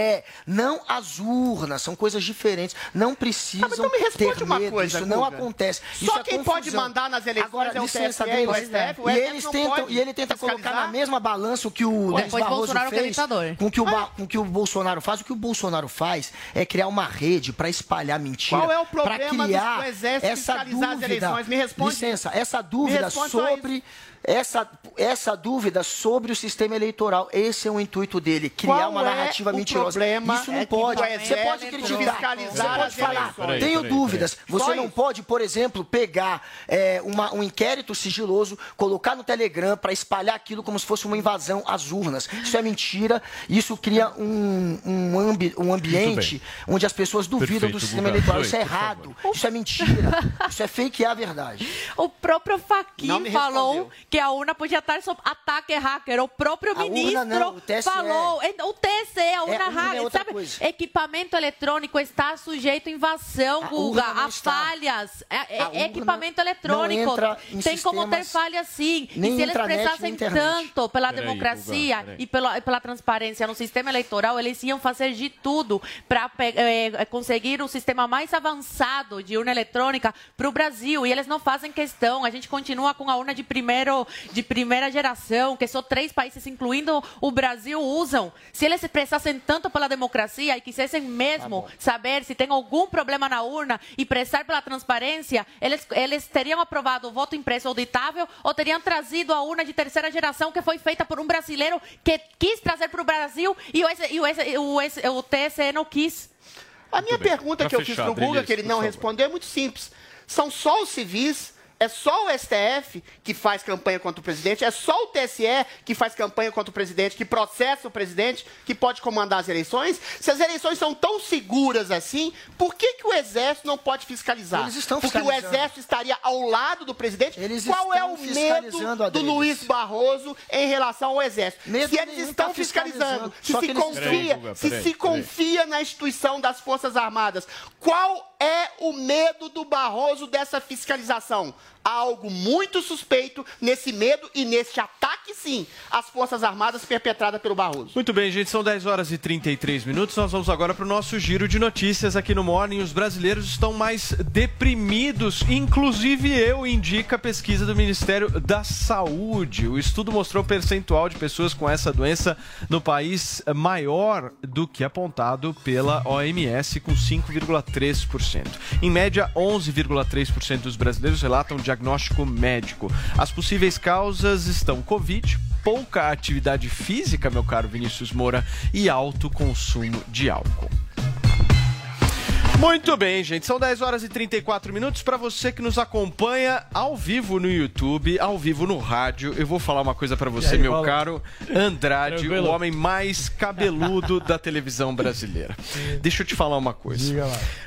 não às urnas. São coisas diferentes diferentes. Não precisam ah, então me responde ter uma medo. Coisa, Isso Guga. não acontece. Só Isso é quem pode mandar nas eleições Agora, é o licença, TSE, o STF. O e, eles tentam, e ele tenta colocar na mesma balança o que o Denis Barroso fez com que o, ah. com que o Bolsonaro faz. O que o Bolsonaro faz é criar uma rede para espalhar mentira. Qual é o problema criar do exército essa dúvida, as eleições? Me responde. Licença, essa dúvida sobre essa, essa dúvida sobre o sistema eleitoral. Esse é o intuito dele, criar Qual uma narrativa é mentirosa. Isso não é pode. Você pode criticar, você pode falar. Peraí, Tenho peraí, dúvidas. Peraí. Você Só não isso. pode, por exemplo, pegar é, uma, um inquérito sigiloso, colocar no Telegram para espalhar aquilo como se fosse uma invasão às urnas. Isso é mentira. Isso cria um, um, ambi, um ambiente onde as pessoas duvidam Perfeito, do sistema eleitoral. Isso é errado. Isso é mentira. Isso é fake, é a verdade. O próprio Faquin falou que a urna podia estar sob ataque hacker. O próprio a ministro não, o falou. O TSE, a urna é, hacker. É sabe? Coisa. Equipamento eletrônico está sujeito a invasão, a Guga, a falhas. É, é equipamento eletrônico. Tem como ter falhas sim. E se eles prestassem tanto pela pera democracia aí, e pela, pela transparência no sistema eleitoral, eles iam fazer de tudo para é, conseguir o sistema mais avançado de urna eletrônica para o Brasil. E eles não fazem questão. A gente continua com a urna de primeiro de primeira geração, que só três países, incluindo o Brasil, usam. Se eles se prestassem tanto pela democracia e quisessem mesmo saber se tem algum problema na urna e prestar pela transparência, eles, eles teriam aprovado o voto impresso auditável ou teriam trazido a urna de terceira geração que foi feita por um brasileiro que quis trazer para o Brasil e o, e o, o, o TSE não quis. A minha pergunta que eu fiz pro Guga, que ele não respondeu, é muito simples. São só os civis é só o STF que faz campanha contra o presidente, é só o TSE que faz campanha contra o presidente, que processa o presidente, que pode comandar as eleições. Se as eleições são tão seguras assim, por que, que o Exército não pode fiscalizar? Eles estão Porque o Exército estaria ao lado do presidente. Eles Qual é estão o medo fiscalizando a do. Luiz Barroso em relação ao Exército? Medo se eles estão tá fiscalizando, fiscalizando. se se confia, se peraí, se peraí. confia na instituição das Forças Armadas, qual é o medo do Barroso dessa fiscalização? Há algo muito suspeito nesse medo e nesse ataque, sim, às Forças Armadas perpetrada pelo Barroso. Muito bem, gente, são 10 horas e 33 minutos. Nós vamos agora para o nosso giro de notícias aqui no Morning. Os brasileiros estão mais deprimidos, inclusive eu, indica a pesquisa do Ministério da Saúde. O estudo mostrou o percentual de pessoas com essa doença no país maior do que apontado pela OMS, com 5,3%. Em média, 11,3% dos brasileiros relatam diagnóstico médico. As possíveis causas estão Covid, pouca atividade física, meu caro Vinícius Moura, e alto consumo de álcool. Muito bem, gente. São 10 horas e 34 minutos. Para você que nos acompanha ao vivo no YouTube, ao vivo no rádio, eu vou falar uma coisa para você, aí, meu Paulo? caro Andrade, Tranquilo? o homem mais cabeludo da televisão brasileira. Deixa eu te falar uma coisa.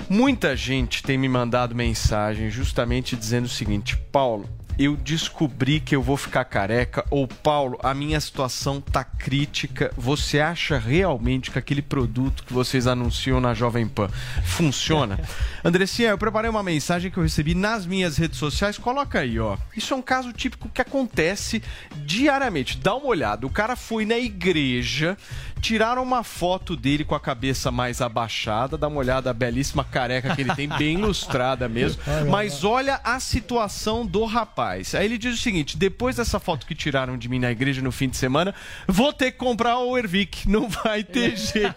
Muita gente tem me mandado mensagem justamente dizendo o seguinte: Paulo, eu descobri que eu vou ficar careca, ou Paulo, a minha situação tá crítica. Você acha realmente que aquele produto que vocês anunciam na Jovem Pan funciona? Andressinha, eu preparei uma mensagem que eu recebi nas minhas redes sociais. Coloca aí, ó. Isso é um caso típico que acontece diariamente. Dá uma olhada. O cara foi na igreja, tiraram uma foto dele com a cabeça mais abaixada. Dá uma olhada, a belíssima careca que ele tem, bem ilustrada mesmo. Mas olha a situação do rapaz. Aí ele diz o seguinte: depois dessa foto que tiraram de mim na igreja no fim de semana, vou ter que comprar o Ervic. Não vai ter jeito.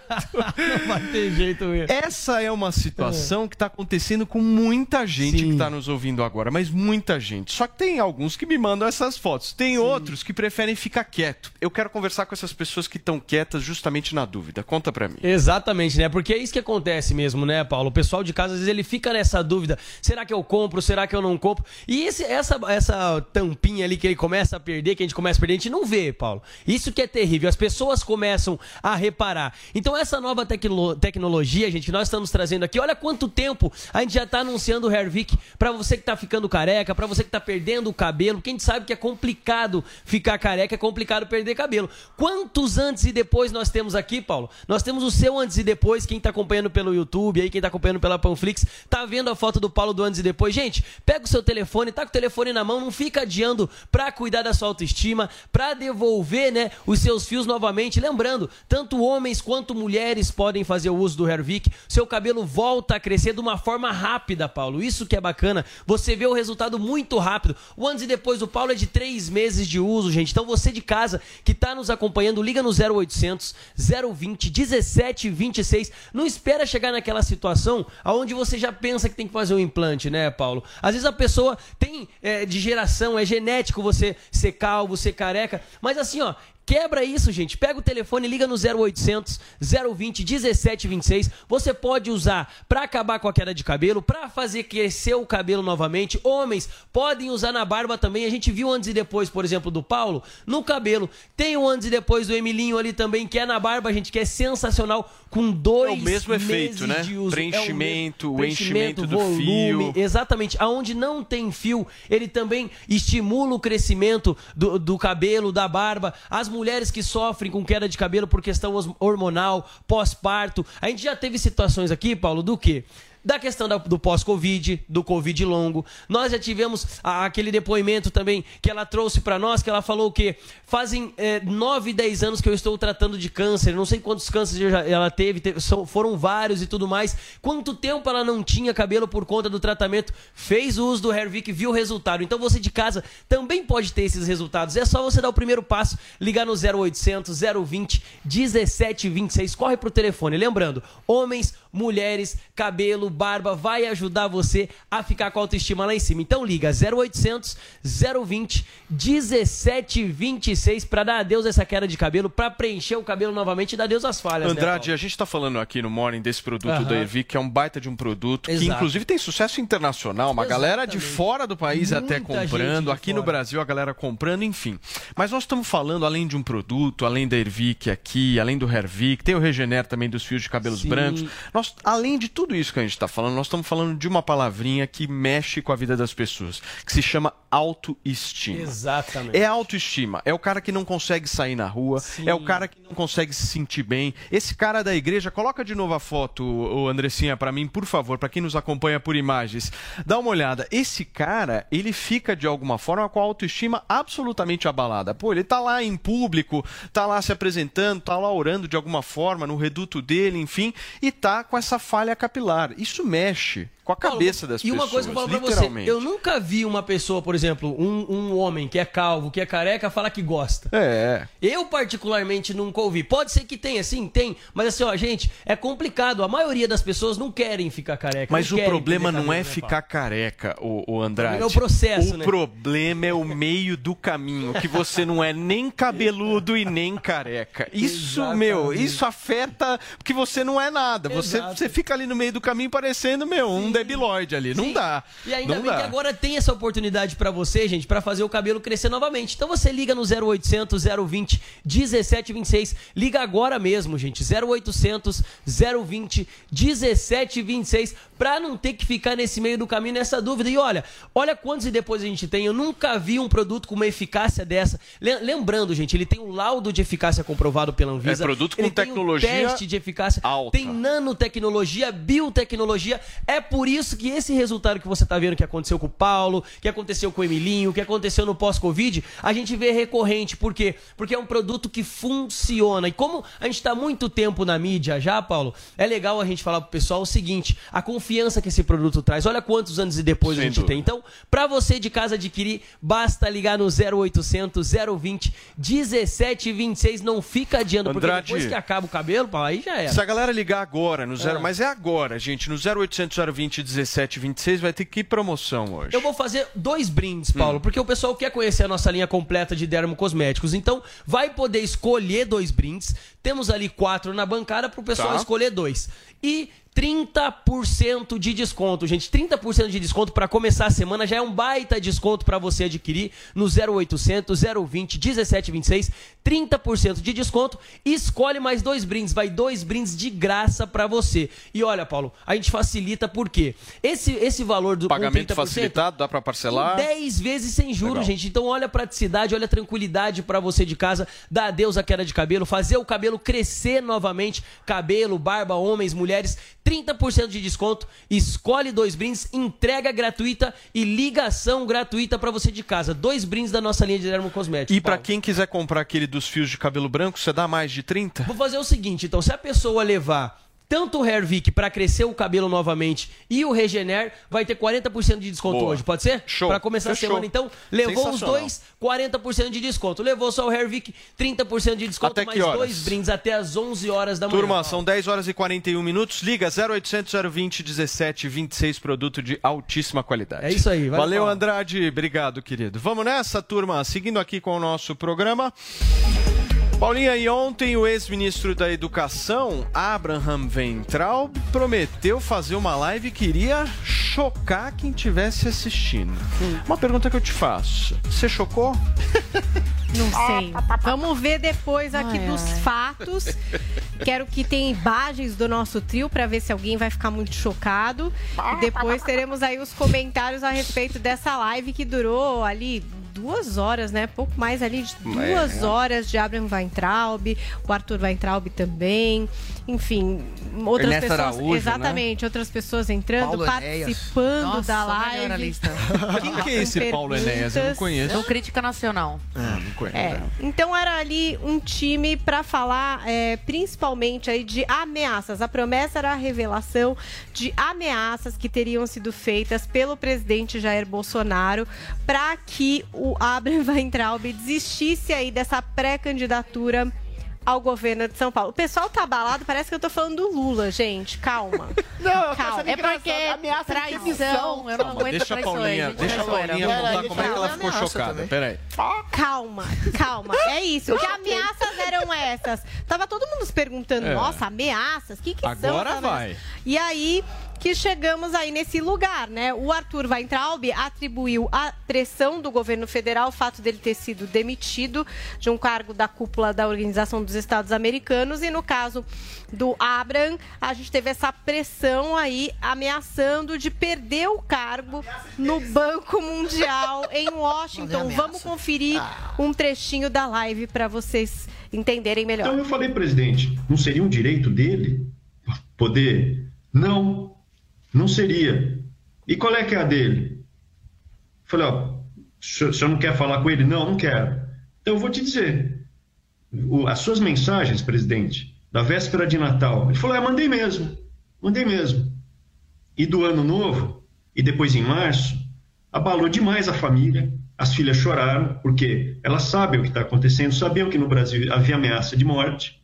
Não vai ter jeito mesmo. Essa é uma situação que está acontecendo com muita gente que está nos ouvindo agora, mas muita gente. Só que tem alguns que me mandam essas fotos. Tem outros que preferem ficar quieto. Eu quero conversar com essas pessoas que estão quietas justamente na dúvida. Conta pra mim. Exatamente, né? Porque é isso que acontece mesmo, né, Paulo? O pessoal de casa, às vezes, ele fica nessa dúvida: será que eu compro? Será que eu não compro? E esse- essa, essa tampinha ali que ele começa a perder, que a gente começa a perder, a gente não vê, Paulo. Isso que é terrível. As pessoas começam a reparar. Então, essa nova tecno- tecnologia, gente, que nós estamos trazendo aqui, olha quanto tempo a gente já tá anunciando o Hervik pra você que tá ficando careca, pra você que tá perdendo o cabelo, gente sabe que é complicado ficar careca, é complicado perder cabelo. Quantos antes e depois nós temos aqui, Paulo? Nós temos o seu antes e depois, quem tá acompanhando pelo YouTube, aí quem tá acompanhando pela Panflix, tá vendo a foto do Paulo do antes e depois. Gente, pega o seu telefone, tá com o telefone na mão, não fica adiando pra cuidar da sua autoestima, pra devolver, né, os seus fios novamente. Lembrando, tanto homens quanto mulheres podem fazer o uso do Hervik. Seu cabelo volta a crescer de uma forma rápida, Paulo. Isso que é bacana. Você vê o resultado muito rápido. O antes e depois do Paulo é de três meses de uso, gente. Então você de casa que tá nos acompanhando, liga no 0800 020 1726. Não espera chegar naquela situação aonde você já pensa que tem que fazer um implante, né, Paulo? Às vezes a pessoa tem é, de geração, é genético você ser calvo, ser careca, mas assim, ó, Quebra isso, gente. Pega o telefone, liga no 0800 020 1726. Você pode usar para acabar com a queda de cabelo, para fazer crescer o cabelo novamente. Homens podem usar na barba também. A gente viu antes e depois, por exemplo, do Paulo, no cabelo. Tem o antes e depois do Emilinho ali também, que é na barba, gente, que é sensacional, com dois É o mesmo efeito, né? de uso. Preenchimento, é o enchimento do fio. Exatamente. Aonde não tem fio, ele também estimula o crescimento do, do cabelo, da barba. As mulheres que sofrem com queda de cabelo por questão hormonal, pós-parto. A gente já teve situações aqui, Paulo, do quê? Da questão da- do pós-Covid, do Covid longo. Nós já tivemos a- aquele depoimento também que ela trouxe para nós, que ela falou que fazem é, 9, 10 anos que eu estou tratando de câncer. Não sei quantos cânceres ela teve, teve- foram vários e tudo mais. Quanto tempo ela não tinha cabelo por conta do tratamento, fez o uso do Hervik, viu o resultado. Então você de casa também pode ter esses resultados. É só você dar o primeiro passo, ligar no 0800 020 1726. Corre pro telefone. Lembrando, homens, mulheres, cabelo, barba, vai ajudar você a ficar com a autoestima lá em cima. Então liga 0800 020 1726 para dar adeus a essa queda de cabelo, para preencher o cabelo novamente e dar adeus às falhas. né, Andrade, Paulo? a gente está falando aqui no Morning desse produto Aham. da Ervic, que é um baita de um produto, que Exato. inclusive tem sucesso internacional, uma galera de Exatamente. fora do país até Muita gente comprando, aqui no fora. Brasil a galera comprando, enfim. Mas nós estamos falando, além de um produto, além da Ervic aqui, além do Hervic, tem o Regener também dos fios de cabelos Sim. brancos. Nós, além de tudo isso que a gente está falando, nós estamos falando de uma palavrinha que mexe com a vida das pessoas, que se chama autoestima. Exatamente. É autoestima. É o cara que não consegue sair na rua. É o cara que não consegue se sentir bem. Esse cara da igreja, coloca de novo a foto, o Andressinha, pra mim, por favor, pra quem nos acompanha por imagens. Dá uma olhada. Esse cara, ele fica de alguma forma com a autoestima absolutamente abalada. Pô, ele tá lá em público, tá lá se apresentando, tá lá orando de alguma forma no reduto dele, enfim, e tá com essa falha capilar. Isso mexe com a cabeça das e pessoas. uma coisa que eu falo pra você, eu nunca vi uma pessoa, por exemplo, um, um homem que é calvo, que é careca, falar que gosta. É. Eu, particularmente, nunca ouvi. Pode ser que tenha, sim, tem. Mas assim, ó, gente, é complicado. A maioria das pessoas não querem ficar careca. Mas o problema não é ficar careca, o, o Andrade. É o processo, O né? problema é o meio do caminho, que você não é nem cabeludo e nem careca. Isso, meu, isso afeta porque você não é nada. Você, Exato. você fica ali no meio do caminho parecendo, meu, um debilóide ali. Não dá. E ainda não bem dá. que agora tem essa oportunidade pra você, gente, pra fazer o cabelo crescer novamente. Então você liga no 0800 020 1726. Liga agora mesmo, gente. 0800 020 1726 pra não ter que ficar nesse meio do caminho nessa dúvida. E olha, olha quantos e depois a gente tem. Eu nunca vi um produto com uma eficácia dessa. Le- Lembrando, gente, ele tem um laudo de eficácia comprovado pela Anvisa. É produto com ele tem um tecnologia teste de eficácia. alta. Tem nanotecnologia, biotecnologia. É por isso que esse resultado que você está vendo que aconteceu com o Paulo, que aconteceu com o Emilinho, que aconteceu no pós-Covid, a gente vê recorrente. Por quê? Porque é um produto que funciona. E como a gente está muito tempo na mídia já, Paulo, é legal a gente falar pro pessoal o seguinte: a confiança que esse produto traz. Olha quantos anos e depois Sem a gente dúvida. tem. Então, para você de casa adquirir, basta ligar no 0800 020 1726. Não fica adiando, porque Andrade. depois que acaba o cabelo, aí já era. Se a galera ligar agora no zero, Ah. mas é agora, gente, no 0800 020 1726 vai ter que promoção hoje. Eu vou fazer dois brindes, Paulo, porque o pessoal quer conhecer a nossa linha completa de dermocosméticos. Então, vai poder escolher dois brindes. Temos ali quatro na bancada para o pessoal Tá. escolher dois. E 30% de desconto, gente. 30% de desconto para começar a semana já é um baita desconto para você adquirir no 0800 020 1726. 30% de desconto. Escolhe mais dois brindes, vai dois brindes de graça para você. E olha, Paulo, a gente facilita por quê? Esse esse valor do Pagamento 30%, facilitado, dá pra parcelar? em 10 vezes sem juros, Legal. gente. Então olha a praticidade, olha a tranquilidade pra você de casa, dar adeus à queda de cabelo, fazer o cabelo crescer novamente, cabelo, barba, homens, mulheres, 30% de desconto, escolhe dois brindes, entrega gratuita e ligação gratuita pra você de casa. Dois brindes da nossa linha de dermocosméticos. E pra Paulo. quem quiser comprar aquele dos fios de cabelo branco, você dá mais de 30? Vou fazer o seguinte, então, se a pessoa levar tanto o Hervik para crescer o cabelo novamente e o Regener, vai ter 40% de desconto Boa. hoje, pode ser? Show. Para começar Fechou. a semana, então, levou os dois, 40% de desconto. Levou só o Hervik, 30% de desconto, Até mais dois brindes até as 11 horas da manhã. Turma, são 10 horas e 41 minutos. Liga 0800 020 17 26, produto de altíssima qualidade. É isso aí, valeu, Valeu, Paulo. Andrade. Obrigado, querido. Vamos nessa, turma. Seguindo aqui com o nosso programa. Paulinha, e ontem o ex-ministro da Educação, Abraham Ventral, prometeu fazer uma live e queria chocar quem estivesse assistindo. Uma pergunta que eu te faço: você chocou? Não sei. Vamos ver depois aqui Ai, dos ai. fatos. Quero que tenha imagens do nosso trio para ver se alguém vai ficar muito chocado. E depois teremos aí os comentários a respeito dessa live que durou ali duas horas, né? Pouco mais ali de duas é. horas de Abraham Weintraub, o Arthur Weintraub também. Enfim, outras Ernesto pessoas. Araújo, né? exatamente, outras pessoas entrando, Paulo participando Nossa, da live. lista. Quem que é esse Paulo Enéas? Eu não conheço. Sou crítica nacional. Ah, não conheço. É, então era ali um time para falar é, principalmente aí de ameaças. A promessa era a revelação de ameaças que teriam sido feitas pelo presidente Jair Bolsonaro para que o Abraham Weintraub desistisse aí dessa pré-candidatura ao governo de São Paulo. O pessoal tá abalado, parece que eu tô falando do Lula, gente. Calma. Não, Calma. é porque ameaça de demissão. eu não aguento Deixa a traições, Paulinha, gente, deixa a. Paulinha contar como é que ela ficou ameaça chocada. Peraí. Calma, calma. É isso. Que ameaças eram essas? Tava todo mundo se perguntando, É. nossa, ameaças? O que, que são? Agora vai. E aí que chegamos aí nesse lugar, né? O Arthur Weintraub atribuiu à pressão do governo federal o fato dele ter sido demitido de um cargo da cúpula da Organização dos Estados Americanos e no caso do Abraham, a gente teve essa pressão aí ameaçando de perder o cargo no Banco Mundial em Washington. ameaça. Vamos conferir um trechinho da live para vocês entenderem melhor. Então eu falei, presidente, não seria um direito dele poder? Não, não seria. E qual é que é a dele? Falei, ó, o senhor não quer falar com ele? Não, não quero. Então eu vou te dizer, as suas mensagens, presidente, da véspera de Natal, ele falou, é, mandei mesmo, mandei mesmo. E do ano novo, e depois em março, abalou demais a família, as filhas choraram, porque elas sabem o que está acontecendo, sabiam que no Brasil havia ameaça de morte,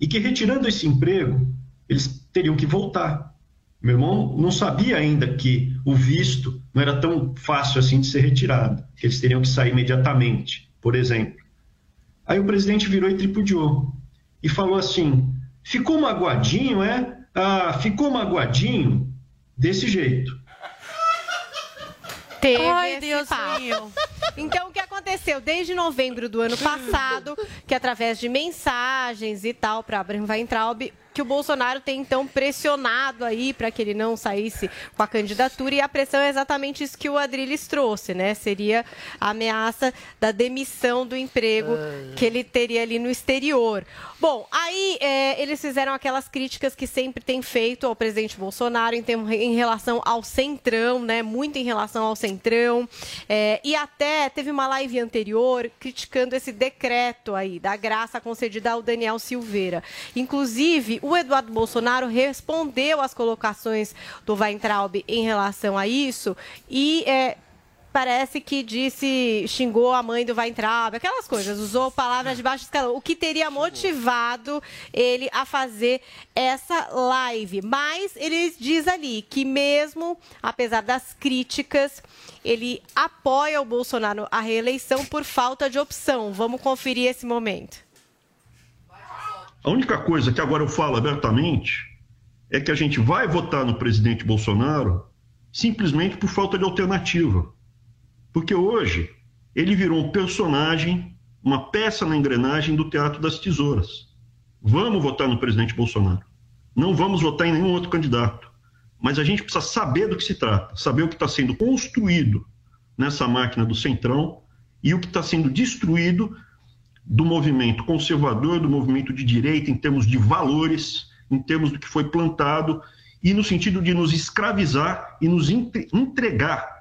e que retirando esse emprego, eles teriam que voltar. Meu irmão não sabia ainda que o visto não era tão fácil assim de ser retirado, que eles teriam que sair imediatamente, por exemplo. Aí o presidente virou e tripudiou e falou assim: ficou magoadinho, é? Ah, ficou magoadinho? Desse jeito. Teve Ai, Deus papo. meu. Então, o que aconteceu? Desde novembro do ano passado, que através de mensagens e tal para Abraham Weintraub, que o Bolsonaro tem então pressionado aí para que ele não saísse com a candidatura e a pressão é exatamente isso que o Adriles trouxe, né? Seria a ameaça da demissão do emprego que ele teria ali no exterior. Bom, aí é, eles fizeram aquelas críticas que sempre tem feito ao presidente Bolsonaro em, termo- em relação ao centrão, né? Muito em relação ao centrão. É, e até teve uma live anterior criticando esse decreto aí da graça concedida ao Daniel Silveira. Inclusive, o Eduardo Bolsonaro respondeu às colocações do Weintraub em relação a isso e é, parece que disse, xingou a mãe do Weintraub, aquelas coisas, usou palavras de baixo escalão, o que teria motivado ele a fazer essa live. Mas ele diz ali que mesmo, apesar das críticas, ele apoia o Bolsonaro à reeleição por falta de opção. Vamos conferir esse momento. A única coisa que agora eu falo abertamente é que a gente vai votar no presidente Bolsonaro simplesmente por falta de alternativa. Porque hoje ele virou um personagem, uma peça na engrenagem do Teatro das Tesouras. Vamos votar no presidente Bolsonaro. Não vamos votar em nenhum outro candidato. Mas a gente precisa saber do que se trata, saber o que está sendo construído nessa máquina do Centrão e o que está sendo destruído do movimento conservador, do movimento de direita, em termos de valores, em termos do que foi plantado, e no sentido de nos escravizar e nos entre- entregar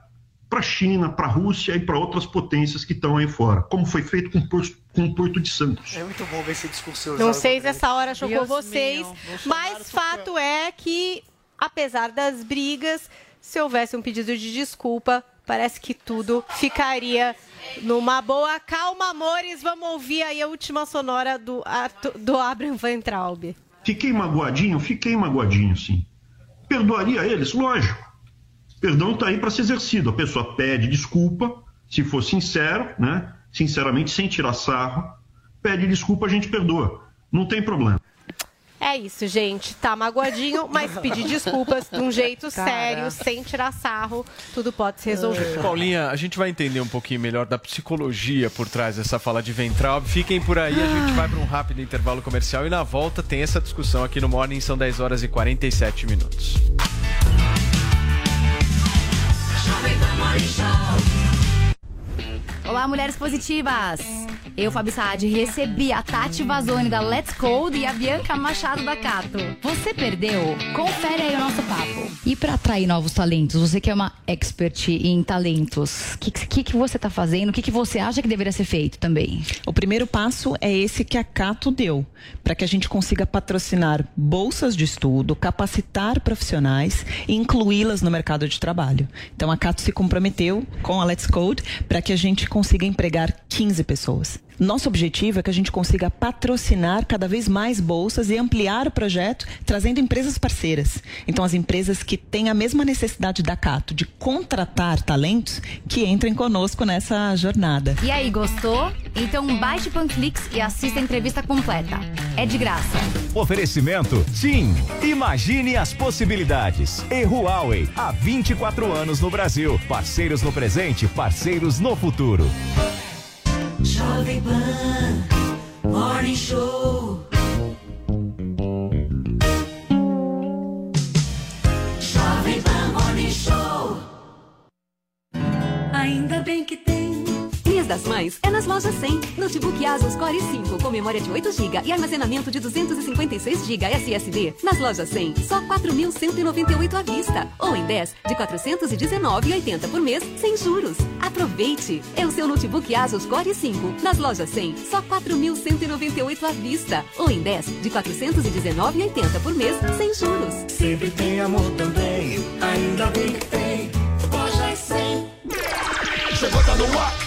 para a China, para a Rússia e para outras potências que estão aí fora, como foi feito com o Porto, com o Porto de Santos. É muito bom ver esse discurso. Não sei se essa hora chocou Deus vocês, meu. mas fato é que, apesar das brigas, se houvesse um pedido de desculpa, parece que tudo ficaria numa boa. Calma, amores, vamos ouvir aí a última sonora do, do Abraham Weintraub. Fiquei magoadinho? Fiquei magoadinho, sim. Perdoaria eles? Lógico. Perdão está aí para ser exercido. A pessoa pede desculpa, se for sincero, né? Sinceramente, sem tirar sarro, pede desculpa, a gente perdoa. Não tem problema. É isso, gente. Tá magoadinho, mas pedir desculpas de um jeito Cara. sério, sem tirar sarro, tudo pode se resolver. Paulinha, a gente vai entender um pouquinho melhor da psicologia por trás dessa fala de Ventral. Fiquem por aí, a gente vai para um rápido intervalo comercial e na volta tem essa discussão aqui no Morning. São 10 horas e 47 minutos. Olá, mulheres positivas! Eu, Fabi Saad, recebi a Tati Vazone da Let's Code e a Bianca Machado da Cato. Você perdeu? Confere aí o nosso papo. E para atrair novos talentos, você que é uma expert em talentos, o que, que, que você está fazendo? O que, que você acha que deveria ser feito também? O primeiro passo é esse que a Cato deu, para que a gente consiga patrocinar bolsas de estudo, capacitar profissionais e incluí-las no mercado de trabalho. Então a Cato se comprometeu com a Let's Code para que a gente consiga empregar 15 pessoas. Nosso objetivo é que a gente consiga patrocinar cada vez mais bolsas e ampliar o projeto, trazendo empresas parceiras. Então, as empresas que têm a mesma necessidade da Cato de contratar talentos, que entrem conosco nessa jornada. E aí, gostou? Então baixe o Panflix e assista a entrevista completa. É de graça. Oferecimento TIM. Imagine as possibilidades. E Huawei, há 24 anos no Brasil. Parceiros no presente, parceiros no futuro. Jovem Pan Morning Show. Jovem Pan Morning Show. Ainda bem que das Mães é nas lojas 100. Notebook Asus Core 5 com memória de 8 GB e armazenamento de 256 GB SSD. Nas lojas 100, só 4.198 à vista. Ou em 10 de 419,80 por mês, sem juros. Aproveite! É o seu notebook Asus Core 5. Nas lojas 100, só 4.198 à vista. Ou em 10 de 419,80 por mês, sem juros. Sempre tem amor também. Ainda bem que tem. Lojas 100. Chegou, tá no ar,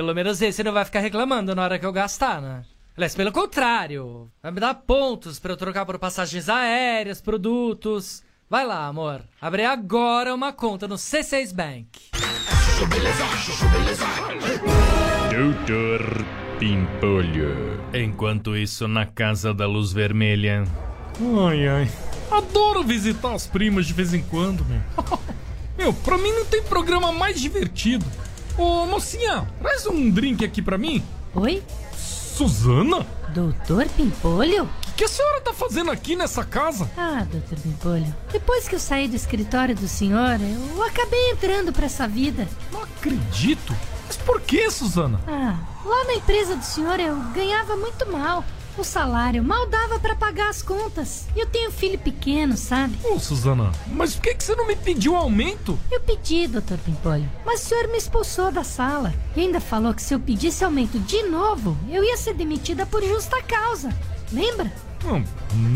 Pelo menos esse não vai ficar reclamando na hora que eu gastar, né? Aliás, pelo contrário, vai me dar pontos pra eu trocar por passagens aéreas, produtos. Vai lá, amor. Abre agora uma conta no C6 Bank. Doutor Pimpolho. Enquanto isso, na Casa da Luz Vermelha. Ai, ai. Adoro visitar as primas de vez em quando, meu. meu, pra mim não tem programa mais divertido. Ô, mocinha, traz um drink aqui pra mim. Oi? Suzana? Doutor Pimpolho? O que a senhora tá fazendo aqui nessa casa? Ah, doutor Pimpolho. Depois que eu saí do escritório do senhor, eu acabei entrando pra essa vida. Não acredito. Mas por que, Suzana? Ah, lá na empresa do senhor eu ganhava muito mal. O salário mal dava para pagar as contas. E eu tenho filho pequeno, sabe? Ô, Suzana, mas por que, que você não me pediu aumento? Eu pedi, doutor Pimpolho. Mas o senhor me expulsou da sala. E ainda falou que se eu pedisse aumento de novo, eu ia ser demitida por justa causa. Lembra? Não,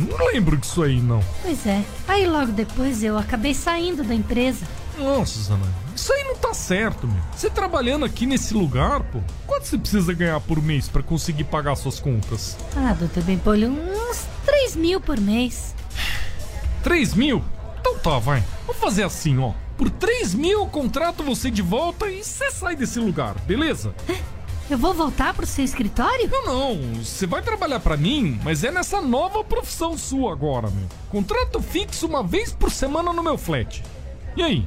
não lembro disso aí, não. Pois é. Aí logo depois eu acabei saindo da empresa. Não, Suzana, isso aí não tá certo, meu. Você trabalhando aqui nesse lugar, pô, quanto você precisa ganhar por mês para conseguir pagar suas contas? Ah, doutor Bempolho, uns 3 mil por mês. 3 mil? Então tá, vai. Vamos fazer assim, ó. Por 3 mil eu contrato você de volta e você sai desse lugar, beleza? Eu vou voltar pro seu escritório? Não, não. Você vai trabalhar para mim, mas é nessa nova profissão sua agora, meu. Contrato fixo uma vez por semana no meu flat. E aí?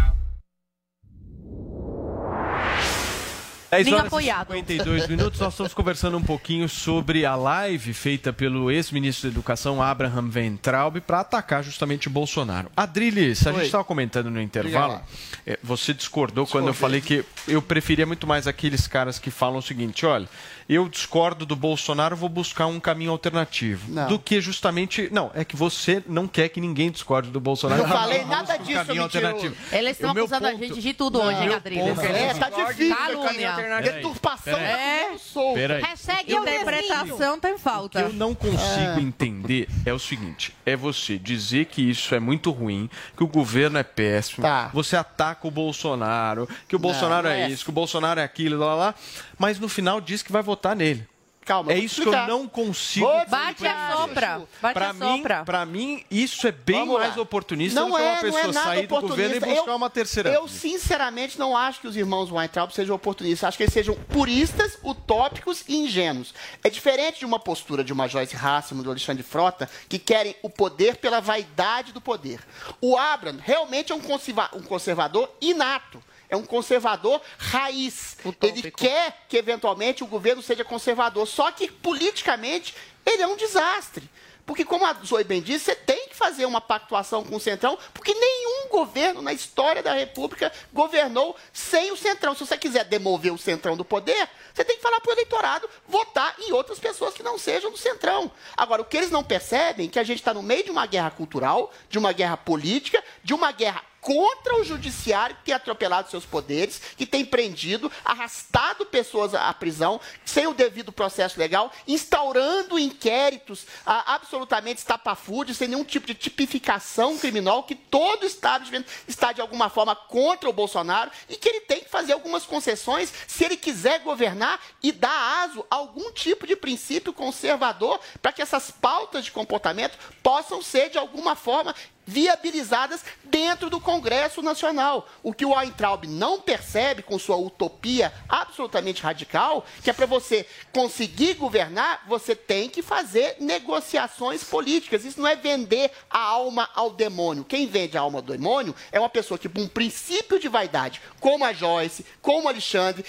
10 nem horas apoiado. e 52 minutos, nós estamos conversando um pouquinho sobre a live feita pelo ex-ministro da Educação, Abraham Weintraub, para atacar justamente o Bolsonaro. Adriles, a Oi. gente estava comentando no intervalo, é, você discordou quando eu falei que eu preferia muito mais aqueles caras que falam o seguinte, olha, eu discordo do Bolsonaro, vou buscar um caminho alternativo. Não. Do que justamente... Não, é que você não quer que ninguém discorde do Bolsonaro. Não falei Busca nada um disso, caminho mentiroso. alternativo. Eles estão acusando a ponto- gente de tudo hoje, hein, Adriles? ponto- É, tá difícil. Calúnia. Deturpação. É. sou. Peraí. Hashtag interpretação tem O que falta. eu não consigo entender é o seguinte: é você dizer que isso é muito ruim, que o governo é péssimo, você ataca o Bolsonaro, que o Bolsonaro não é, é isso, que o Bolsonaro é aquilo, lá, lá, lá, mas no final diz que vai votar nele. Calma, É isso que eu não consigo. Bate a sopra. Bate Pra a mim, sopra. pra mim, isso é bem Vamos lá. mais oportunista não do que é, uma não pessoa é nada sair do governo e buscar eu, uma terceira Eu, sinceramente, não acho que os irmãos Weintraub sejam oportunistas. Acho que eles sejam puristas, utópicos e ingênuos. É diferente de uma postura de uma Joyce Hasselman, do Alexandre Frota, que querem o poder pela vaidade do poder. O Abraham realmente é um conservador inato. É um conservador raiz. Ele quer que, eventualmente, o governo seja conservador. Só que, politicamente, ele é um desastre. Porque, como a Zoe bem disse, você tem que fazer uma pactuação com o Centrão, porque nenhum governo na história da República governou sem o Centrão. Se você quiser demover o Centrão do poder, você tem que falar para o eleitorado votar em outras pessoas que não sejam do Centrão. Agora, o que eles não percebem é que a gente está no meio de uma guerra cultural, de uma guerra política, de uma guerra contra o judiciário que tem atropelado seus poderes, que tem prendido, arrastado pessoas à prisão sem o devido processo legal, instaurando inquéritos ah, absolutamente estapafúrdios, sem nenhum tipo de tipificação criminal, que todo o establishment está de alguma forma contra o Bolsonaro e que ele tem que fazer algumas concessões se ele quiser governar e dar aso a algum tipo de princípio conservador para que essas pautas de comportamento possam ser de alguma forma viabilizadas dentro do Congresso Nacional. O que o Weintraub não percebe com sua utopia absolutamente radical, que é para você conseguir governar, você tem que fazer negociações políticas. Isso não é vender a alma ao demônio. Quem vende a alma ao demônio é uma pessoa que, por um princípio de vaidade, como a Joyce, como o Alexandre,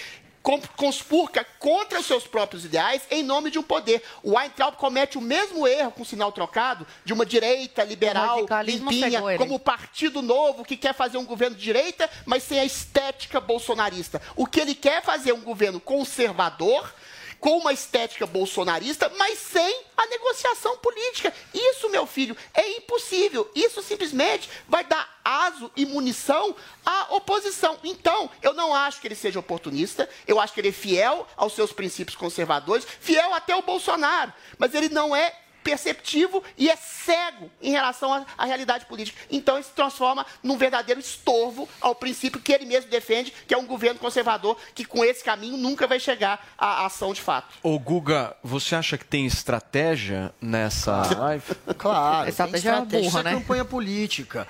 conspurca contra os seus próprios ideais em nome de um poder. O Weintraub comete o mesmo erro com o sinal trocado de uma direita liberal, limpinha, como o Partido Novo, que quer fazer um governo de direita, mas sem a estética bolsonarista. O que ele quer é fazer um governo conservador, com uma estética bolsonarista, mas sem a negociação política. Isso, meu filho, é impossível. Isso simplesmente vai dar aso e munição à oposição. Então, eu não acho que ele seja oportunista, eu acho que ele é fiel aos seus princípios conservadores, fiel até ao Bolsonaro, mas ele não é perceptivo e é cego em relação à, à realidade política. Então ele se transforma num verdadeiro estorvo ao princípio que ele mesmo defende, que é um governo conservador que com esse caminho nunca vai chegar à ação de fato. Ô Guga, você acha que tem estratégia nessa live? Claro, Estratégia tem estratégia. burra, Isso é né? campanha política.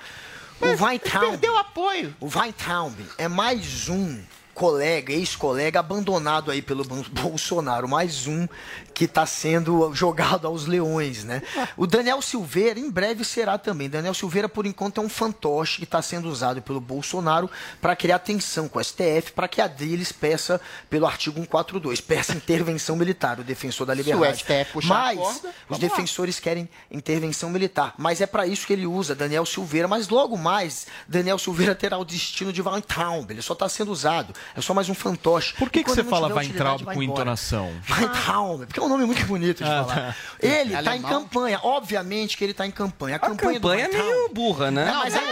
O Weintraub... Perdeu apoio. O Weintraub é mais um colega, ex-colega, abandonado aí pelo Bol- Bolsonaro. Mais um que está sendo jogado aos leões, né? O Daniel Silveira, em breve será também. Daniel Silveira, por enquanto, é um fantoche que está sendo usado pelo Bolsonaro para criar tensão com o STF, para que a deles peça, pelo artigo 142, peça intervenção militar, o defensor da Se o liberdade. STF puxar a Mas corda, os vamos lá. defensores querem intervenção militar. Mas é para isso que ele usa Daniel Silveira. Mas logo mais, Daniel Silveira terá o destino de Weintraub. Ele só está sendo usado. É só mais um fantoche. Por que, que você fala Weintraub com embora. entonação? Weintraub, porque é um nome muito bonito de Ah, falar. tá. Ele está em Alemão? campanha. Obviamente que ele está em campanha. A A campanha, do campanha é meio burra, né? Não, mas é tô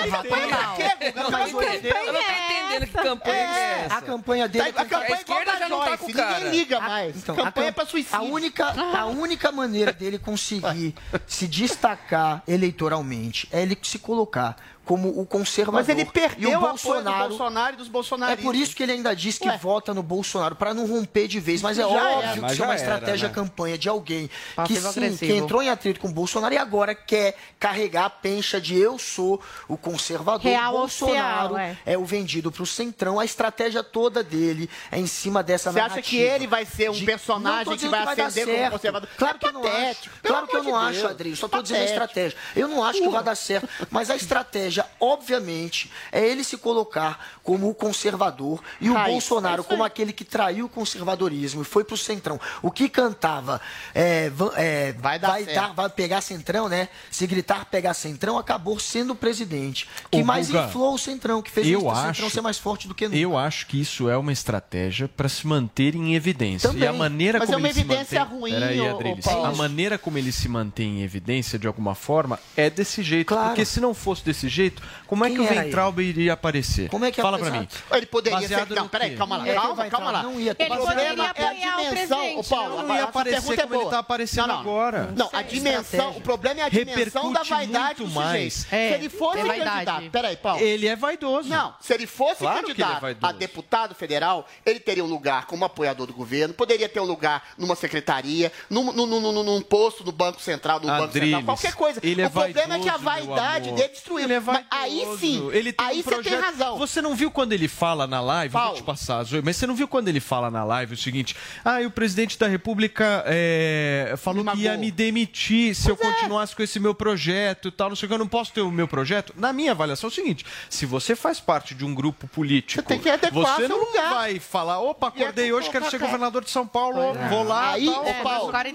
entendendo que campanha que é essa. a campanha dele Tá, a campanha A é esquerda da já não tá com cara. Ninguém liga mais. Então, campanha a, é para suicídio. A única, a única maneira dele conseguir se destacar eleitoralmente é ele se colocar como o conservador. Mas ele perdeu e o o apoio do Bolsonaro. Bolsonaro e dos É bolsonaristas. por isso que ele ainda diz que Ué. vota no Bolsonaro, para não romper de vez. Mas é Já óbvio era. que Mas isso é uma já era, estratégia né? campanha de alguém que sim, agressivo. que entrou em atrito com o Bolsonaro e agora quer carregar a pencha de eu sou o conservador. Real o Bolsonaro oficial, é. é o vendido para o centrão. A estratégia toda dele é em cima dessa Você acha narrativa. que ele vai ser um de- personagem que vai dar ascender como conservador? Claro que É eu não acho. Claro que eu não acho. Adri. Só tô dizendo a estratégia. Eu não acho que vai dar certo, mas a estratégia estratégia, obviamente, é ele se colocar como o conservador e o é Bolsonaro isso como aquele que traiu o conservadorismo e foi pro centrão. O que cantava é, é, vai, dar vai, certo. vai pegar centrão, né? Se gritar pegar centrão, acabou sendo o presidente que Ô, mais Guga, inflou o centrão, que fez eu o centrão acho- ser mais forte do que nunca. Eu acho que isso é uma estratégia para se manter em evidência. Também. E a maneira Mas como é uma ele se evidência mantém... ruim, Peraí, ô, Adriles. Paulo. A maneira como ele se mantém em evidência, de alguma forma, é desse jeito. Porque se não fosse desse jeito, como é Quem que o Weintraub iria aparecer? Como é que Fala pra mim. Ele poderia Baseado ser. Não, peraí, calma lá, É, calma, calma lá. não ia ter o Ele problema poderia é a o dimensão. Ô, Paulo, não a- ia aparecer é como ele boa. tá aparecendo Não, não. agora. Não, a dimensão, o problema é a dimensão da vaidade do muito mais. sujeito. É, se ele fosse é candidato, peraí, Paulo. Ele é vaidoso. Não, se ele fosse Claro é candidato vaidoso. a deputado federal, ele teria um lugar como apoiador do governo, poderia ter um lugar numa secretaria, num, num, num, num- posto no Banco Central, no Banco Central, qualquer coisa. é o problema é que a vaidade dele destruiu. Ele é Mas aí sim, Ele tem aí um você tem projeto- razão. Você não viu quando ele fala na live? Vou te passar, Zoe, mas você não viu quando ele fala na live o seguinte: ah, e o presidente da República é, falou que ia me demitir se eu é. continuasse com esse meu projeto e tal, não sei o que, eu não posso ter o meu projeto. Na minha avaliação é o seguinte: se você faz parte de um grupo político, você, que adequar você não lugar. vai falar, opa, acordei hoje, quero ser governador de São Paulo, vou lá. Aí, tal, ô Paulo, cara.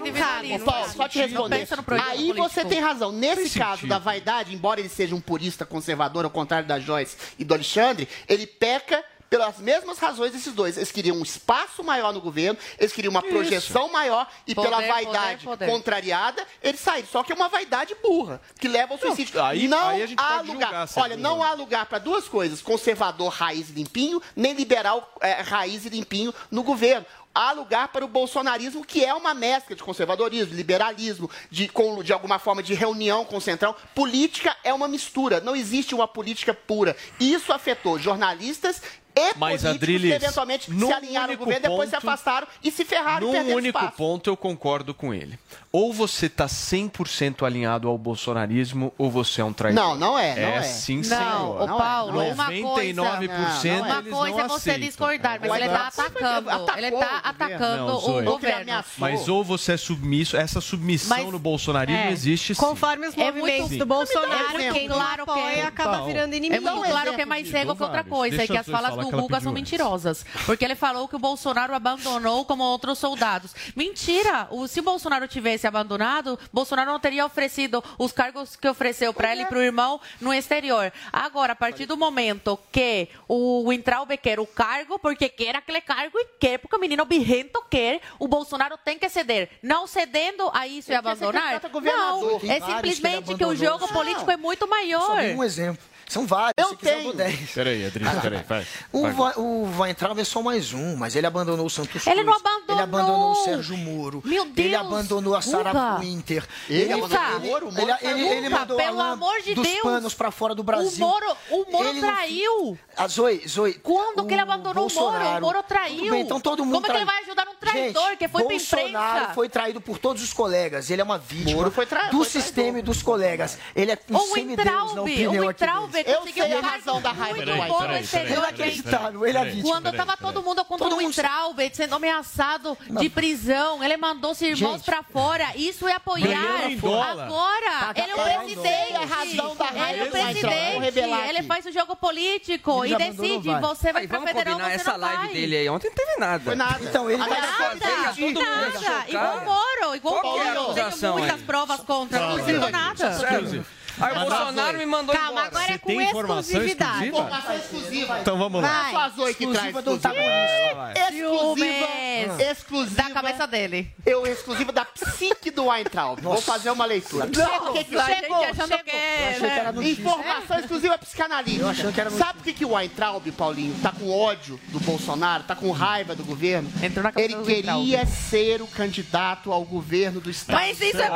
Paulo, só te responder. projeto Aí você tem razão. Nesse Tem caso da vaidade, embora ele seja um purista conservador, ao contrário da Joyce e do Alexandre, ele peca pelas mesmas razões desses dois. Eles queriam um espaço maior no governo, eles queriam uma Isso. projeção maior e Poder, pela poder, vaidade poder. contrariada, eles saíram. Só que é uma vaidade burra, que leva ao suicídio. aí- não aí a gente há pode lugar. é Olha, burra. não há lugar para duas coisas: conservador raiz e limpinho, nem liberal eh, raiz e limpinho no governo. Há lugar para o bolsonarismo, que é uma mescla de conservadorismo, liberalismo, de, de alguma forma de reunião com o centrão. Política é uma mistura, não existe uma política pura. Isso afetou jornalistas e Mas, políticos Adriles, que eventualmente se alinharam ao governo, depois se ponto- afastaram e se ferraram e Num único espaço. ponto eu concordo com ele. Ou você está 100% alinhado ao bolsonarismo, ou você é um traidor. Não, não é, não é. sim, Não, senhor. ô Paulo, uma coisa, 99% uma eles coisa não é você discordar, mas É ele está atacando, ele está atacando Não, o governo. Mas ou você é submisso, essa submissão Mas- no bolsonarismo É. existe sim. Conforme os É movimentos do Bolsonaro, é quem claro que apoia é- acaba virando É inimigo. muito claro que é mais cego que outra coisa, Deixa e que as falas falar do Guga pediu são antes. mentirosas. Porque ele falou que o Bolsonaro abandonou como outros soldados. Mentira! O, se o Bolsonaro tivesse abandonado, Bolsonaro não teria oferecido os cargos que ofereceu para ele e para o irmão no exterior. Agora, a partir do momento que o Wintraub quer o cargo, porque quer aquele cargo e quer, porque o menino birrento quer, o Bolsonaro tem que ceder. Não cedendo a isso e abandonar, não. É vários que simplesmente que o jogo político é muito Só maior. dei um exemplo. São vários. Eu tenho. dou 10. Peraí, Adriles, peraí, vai. O, Vai. Va, o Weintraub é só mais um, mas ele abandonou o Santos Ele não Cruz, abandonou. Ele abandonou o Sérgio Moro. Meu Ele Deus, abandonou a Sara. Winter. Ele Ele, abandonou ele, o Moro? O Moro ele, ele, ele mandou pelo amor de dos Deus. panos pra fora do Brasil. O Moro, o Moro Ele não- traiu. A Zoe, Zoe. Quando que ele abandonou o Moro? O Moro traiu. bem, então todo mundo Como é que ele vai ajudar um traidor Gente, que foi pra Bolsonaro imprensa? foi traído por todos os colegas. Ele é uma vítima Moro foi trai- do foi sistema e dos colegas. Ele é um O semideus na Weintraub, o opinião aqui deles. Eu conseguiu sei a um cargo razão da raiva muito do bom Peraí, exterior. peraí, Inacreditável, ele é Peraí. vítima. Quando estava todo mundo contra Todo o mundo- Weintraub sendo ameaçado de prisão, ele mandou seus irmãos Gente. pra fora. Isso é apoiar. Agora, ele é o presidente. É a razão da Ele é o presidente. Ele faz o jogo político e decide. Você vai pra federal, você essa não live vai. dele aí. Ontem não teve nada. Foi nada. Então, ele Veja, Nada, nada. Igual o Moro, igual o é a Moro. Tenho acusação muitas provas contra, não Adriles. nada. Sério. Aí o Bolsonaro me mandou Calma, embora. agora é com tem informação exclusividade. exclusiva? Informação exclusiva. Então vamos lá. Vai. Só a Zoe que traz Exclusiva do exclusiva. Exclusiva. Da cabeça dele. Eu exclusiva da psique do Weintraub. Vou fazer uma leitura. Não, O que que chegou? Chegou. é, Eu achei que era né? notícia. Informação exclusiva psicanalítica. Eu achando que era notícia. Sabe por que, que o Weintraub, Paulinho, tá com ódio do Bolsonaro, tá com raiva do governo? Entrou na cabeça Ele queria ser o candidato ao governo do Estado. Mas isso é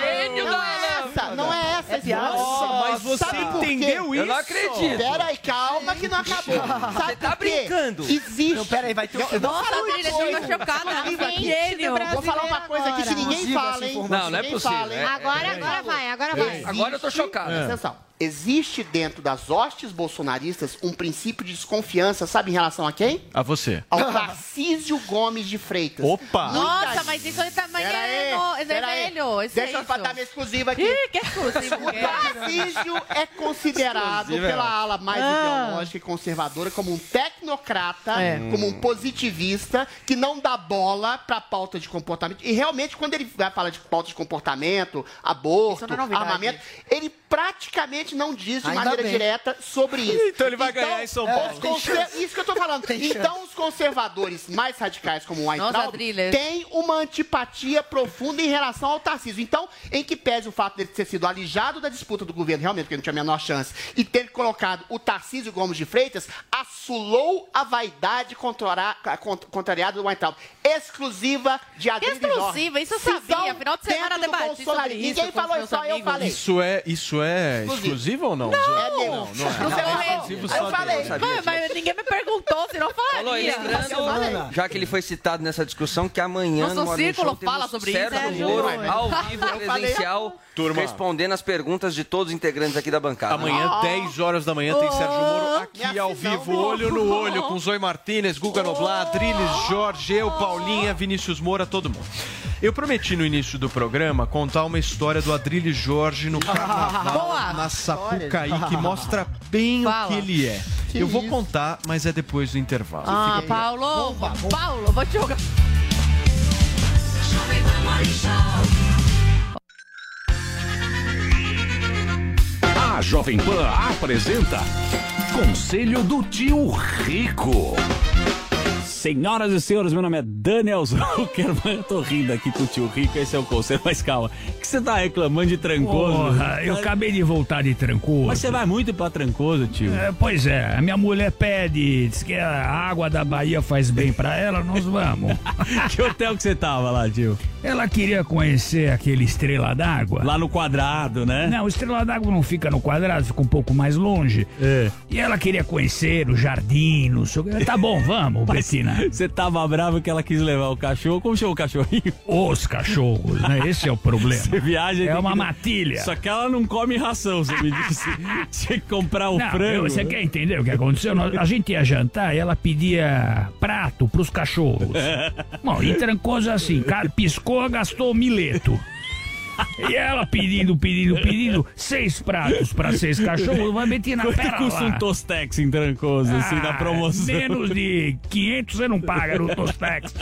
Gênio Não da é essa, não é essa. piada. Nossa, mas você Sabe entendeu Eu não isso? acredito. Pera aí, calma que não acabou. Sabe Você tá por quê? brincando. Existe. Não, pera aí, vai ter um- Eu- eu vou Nossa, falar uma Adriles, eu tô chocada. Gênio. Vou falar uma coisa aqui que ninguém fala, hein? Não, não é possível. É- Agora, agora vai, agora vai. Agora eu tô chocado. Presta atenção. Existe dentro das hostes bolsonaristas um princípio de desconfiança, sabe em relação a quem? A você. Ao Tarcísio Gomes de Freitas. Opa! Nossa, mas isso também Pera é, aí, no, é velho. Isso Deixa é eu dar minha exclusiva aqui. Ih, que exclusivo. O Tarcísio é considerado Exclusiva, pela é. ala mais Ah. ideológica e conservadora como um tecnocrata, É. como um positivista que não dá bola pra pauta de comportamento. E realmente, quando ele vai falar de pauta de comportamento, aborto, Isso não é novidade. armamento, ele praticamente não diz de Ainda maneira bem. direta sobre isso. Então ele vai ganhar em São Paulo. os conser- Isso que eu tô falando. Então, os conservadores mais radicais, como o Weintraub, têm uma antipatia profunda em relação ao Tarcísio. Então, em que pese o fato dele ter sido alijado da disputa do governo, realmente, porque não tinha a menor chance, e ter colocado o Tarcísio Gomes de Freitas, assulou a vaidade contra- cont- contrariada do Weintraub. Exclusiva de Adriano Exclusiva, isso eu sabia. Final de semana debati sobre isso Ninguém falou isso, só eu falei. Isso é, isso é exclusivo ou não? Não, Não, é meu. não, não é. No seu É Eu só falei. Mas, mas ninguém me perguntou se não Falou, e falaria. lembrando, já que ele foi citado nessa discussão, que amanhã Nosso no Morning círculo Show temos fala sobre isso. Sérgio Sérgio Moro Moro. ao vivo, Eu presencial, Turma. respondendo as perguntas de todos os integrantes aqui da bancada. Amanhã, 10 horas da manhã, tem Sérgio Moro aqui ao vivo, olho no olho, com Zoe Martinez, Guga Noblar, Drilis, Jorge, eu, Paulinha, Vinícius Moura, todo mundo. Eu prometi no início do programa contar uma história do Adrilles Jorge no carnaval Boa. na Sapucaí, que mostra bem Fala. o que ele é. Que Eu vou isso? contar, mas é depois do intervalo. Ah, Paulo, Paulo, vou te jogar. A Jovem Pan apresenta Conselho do Tio Rico. Senhoras e senhores, meu nome é Daniel Zuckerman. Eu tô rindo aqui com o tio Rico, esse é o conselho, mas calma. O que você tá reclamando de trancoso? Porra, eu acabei de voltar de Trancoso. Mas você vai muito pra trancoso, tio. É, pois é, a minha mulher pede, diz que a água da Bahia faz bem pra ela, nós vamos. que hotel que você tava lá, tio? Ela queria conhecer aquele Estrela d'Água. Lá no quadrado, né? Não, Estrela d'Água não fica no quadrado, fica um pouco mais longe. É. E ela queria conhecer o jardim, não sei o que. Tá bom, vamos, Betina. Você tava bravo que ela quis levar o cachorro. Como chama o cachorrinho? Os cachorros, né? Esse é o problema. Você viaja É uma que- matilha. Só que ela não come ração, você me disse. Tinha que comprar o Não, frango. Você quer entender o que aconteceu? A gente ia jantar e ela pedia prato pros cachorros. Bom, e Trancoso é assim, cara, piscou, gastou mileto. E ela pedindo, pedindo, pedindo, seis pratos pra seis cachorros, vai meter na Quanto pera custa lá. um Tostex em Trancoso, assim, na Ah, promoção? Menos de 500 você não paga no Tostex.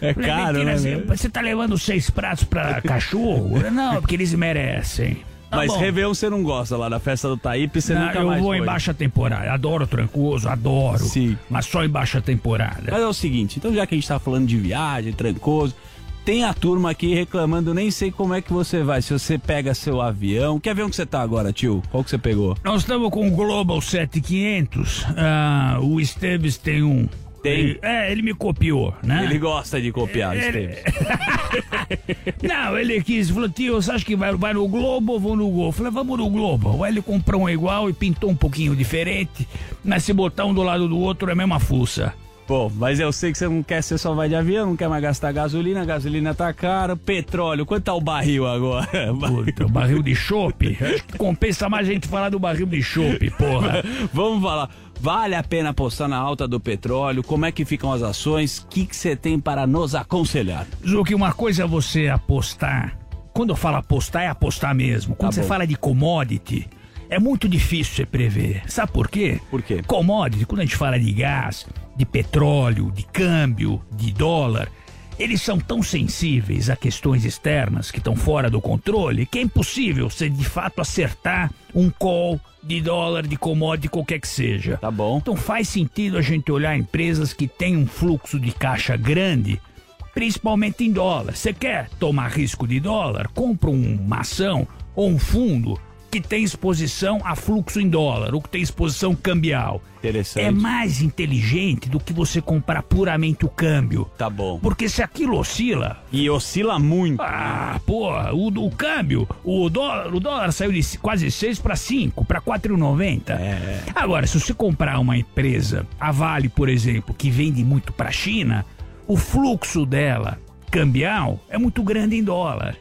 É caro, né, Você, você tá levando seis pratos pra cachorro? Não, porque eles merecem. Tá Mas bom. Réveillon você não gosta lá na festa do Taípe, você Não, nunca eu mais vou foi. em baixa temporada. Adoro Trancoso, adoro. Sim. Mas só em baixa temporada. Mas é o seguinte, então já que a gente tá falando de viagem, trancoso, tem a turma aqui reclamando, nem sei como é que você vai, se você pega seu avião. Que avião que você tá agora, tio? Qual que você pegou? Nós estamos com o Global 7500. Ah, o Esteves tem um. Tem? Ele- é, ele me copiou, né? Ele gosta de copiar, Ele- Esteves. Não, ele quis, falou, tio, você acha que vai, vai no Globo ou vou no Gol? Eu falei, vamos no Globo. Aí ele comprou um igual e pintou um pouquinho diferente, mas se botar um do lado do outro é a mesma fuça. Pô, mas eu sei que você não quer, você só vai de avião, não quer mais gastar gasolina, a gasolina tá cara, petróleo, quanto tá o barril agora? Puta, o barril de chope? Acho que compensa mais a gente falar do barril de chope, porra. Vamos falar. Vale a pena apostar na alta do petróleo? Como é que ficam as ações? O que que você tem para nos aconselhar? Zuki, uma coisa é você apostar. Quando eu falo apostar, é apostar mesmo. Quando Tá você bom. fala de commodity, é muito difícil você prever. Sabe por quê? Por quê? Commodity, quando a gente fala de gás, de petróleo, de câmbio, de dólar, eles são tão sensíveis a questões externas que estão fora do controle que é impossível você de fato acertar um call de dólar, de commodity, qualquer que seja. Tá bom. Então faz sentido a gente olhar empresas que têm um fluxo de caixa grande principalmente em dólar. Você quer tomar risco de dólar? Compra uma ação ou um fundo que tem exposição a fluxo em dólar ou que tem exposição cambial. Interessante. É mais inteligente do que você comprar puramente o câmbio. Tá bom. Porque se aquilo oscila. E oscila muito. Ah, porra, o, o câmbio, o dólar, o dólar saiu de quase 6 para 5, para 4,90. É. Agora, se você comprar uma empresa, a Vale, por exemplo, que vende muito para a China, o fluxo dela cambial é muito grande em dólar.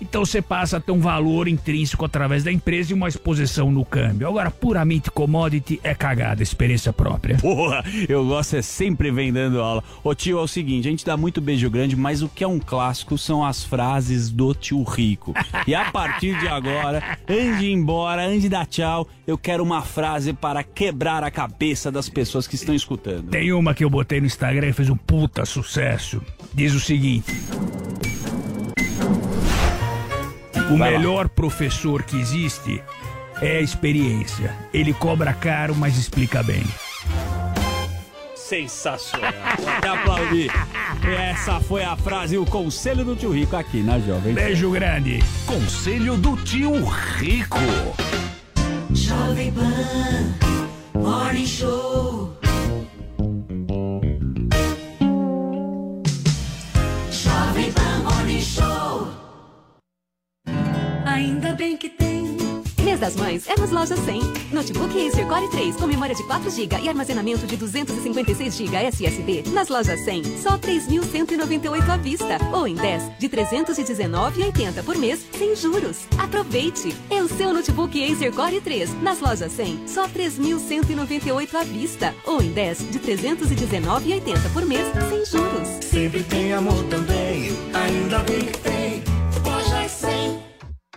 Então você passa a ter um valor intrínseco através da empresa e uma exposição no câmbio. Agora, puramente commodity é cagada, experiência própria. Porra, eu gosto é sempre vem dando aula. Ô tio, é o seguinte, a gente dá muito beijo grande, mas o que é um clássico são as frases do tio Rico. E a partir de agora, antes de ir embora, antes de dar tchau, eu quero uma frase para quebrar a cabeça das pessoas que estão escutando. Tem uma que eu botei no Instagram e fez um puta sucesso. Diz o seguinte: O Vai lá. melhor professor que existe é a experiência. Ele cobra caro, mas explica bem. Sensacional. Até aplaudir. Essa foi a frase e o conselho do tio Rico aqui na Jovem. Pan. Beijo grande. Conselho do tio Rico. Jovem Pan Morning Show. Das Mães é nas lojas 100. Notebook Acer Core 3 com memória de 4 GB e armazenamento de 256 GB SSD. Nas lojas 100, só 3.198 à vista. Ou em 10, de 319,80 por mês, sem juros. Aproveite! É o seu notebook Acer Core 3. Nas lojas 100, só 3.198 à vista. Ou em 10, de 319,80 por mês, sem juros. Sempre tem amor também, ainda bem que tem.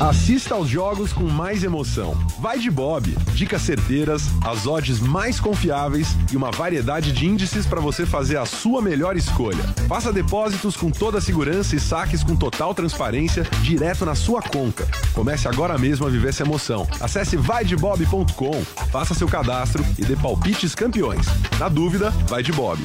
Assista aos jogos com mais emoção. Vai de Bob. Dicas certeiras, as odds mais confiáveis e uma variedade de índices para você fazer a sua melhor escolha. Faça depósitos com toda a segurança e saques com total transparência direto na sua conta. Comece agora mesmo a viver essa emoção. Acesse vaidebob.com, faça seu cadastro e dê palpites campeões. Na dúvida, vai de Bob.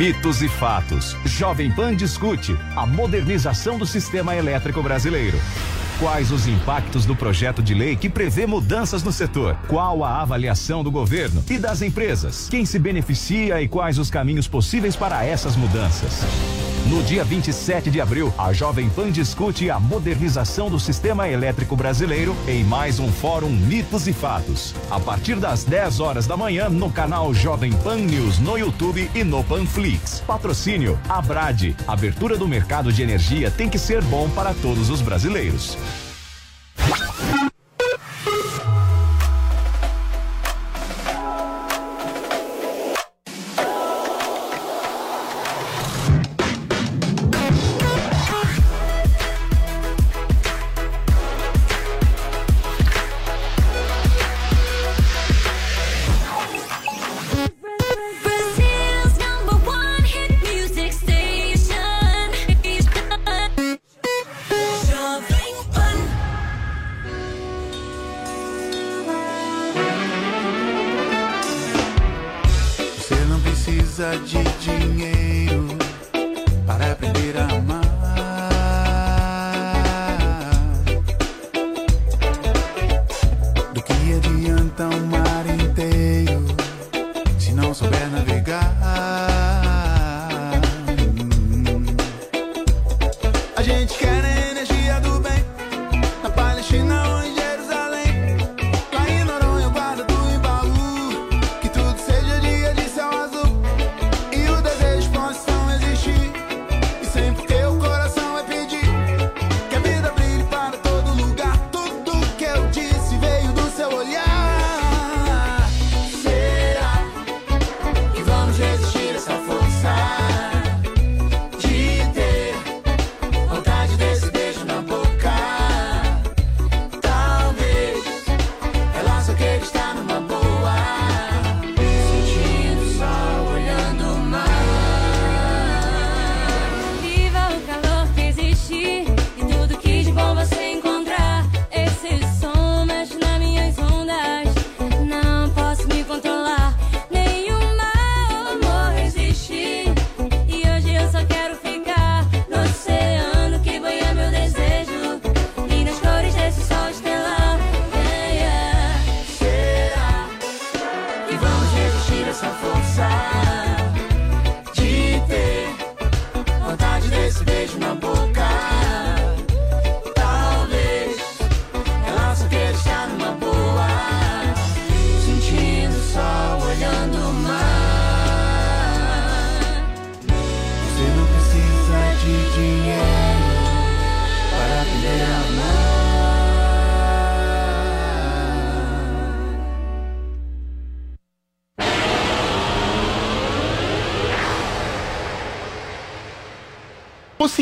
Mitos e fatos. Jovem Pan discute a modernização do sistema elétrico brasileiro. Quais os impactos do projeto de lei que prevê mudanças no setor? Qual a avaliação do governo e das empresas? Quem se beneficia e quais os caminhos possíveis para essas mudanças? No dia 27 de abril, a Jovem Pan discute a modernização do sistema elétrico brasileiro em mais um Fórum Mitos e Fatos. A partir das 10 horas da manhã, no canal Jovem Pan News no YouTube e no Panflix. Patrocínio Abrade. Abertura do mercado de energia tem que ser bom para todos os brasileiros.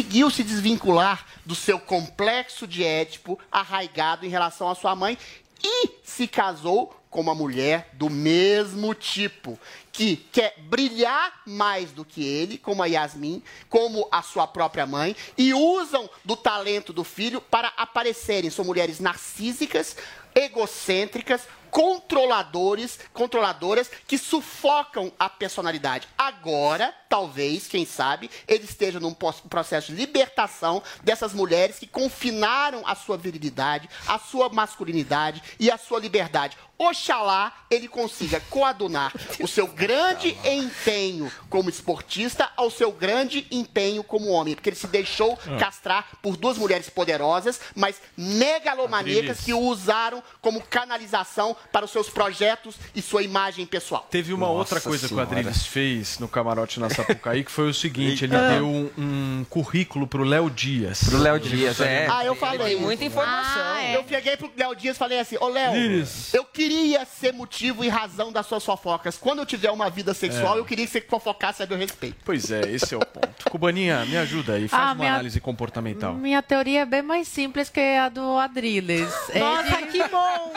Conseguiu se desvincular do seu complexo de Édipo arraigado em relação à sua mãe e se casou com uma mulher do mesmo tipo, que quer brilhar mais do que ele, como a Yasmin, como a sua própria mãe, e usam do talento do filho para aparecerem. São mulheres narcísicas, egocêntricas, controladores, controladoras que sufocam a personalidade. Agora, talvez, quem sabe, ele esteja num processo de libertação dessas mulheres que confinaram a sua virilidade, a sua masculinidade e a sua liberdade. Oxalá ele consiga coadunar o seu grande empenho como esportista ao seu grande empenho como homem, porque ele se deixou Ah. castrar por duas mulheres poderosas, mas megalomaníacas que o usaram como canalização para os seus projetos e sua imagem pessoal. Teve uma Nossa outra coisa Senhora. que o Adriles fez no camarote na Sapucaí, que foi o seguinte, ele Ah. deu um, um currículo pro Léo Dias. Pro Léo Dias, é. Ah, eu falei. Tem muita informação. Ah, é. Eu cheguei pro Léo Dias e falei assim, ô Léo, Dias. eu queria ser motivo e razão das suas fofocas. Quando eu tiver uma vida sexual, É. eu queria que você fofocasse a meu respeito. Pois é, esse é o ponto. Cubaninha, me ajuda aí, faz Ah, uma minha- análise comportamental. Minha teoria é bem mais simples que a do Adriles. Nossa, que bom,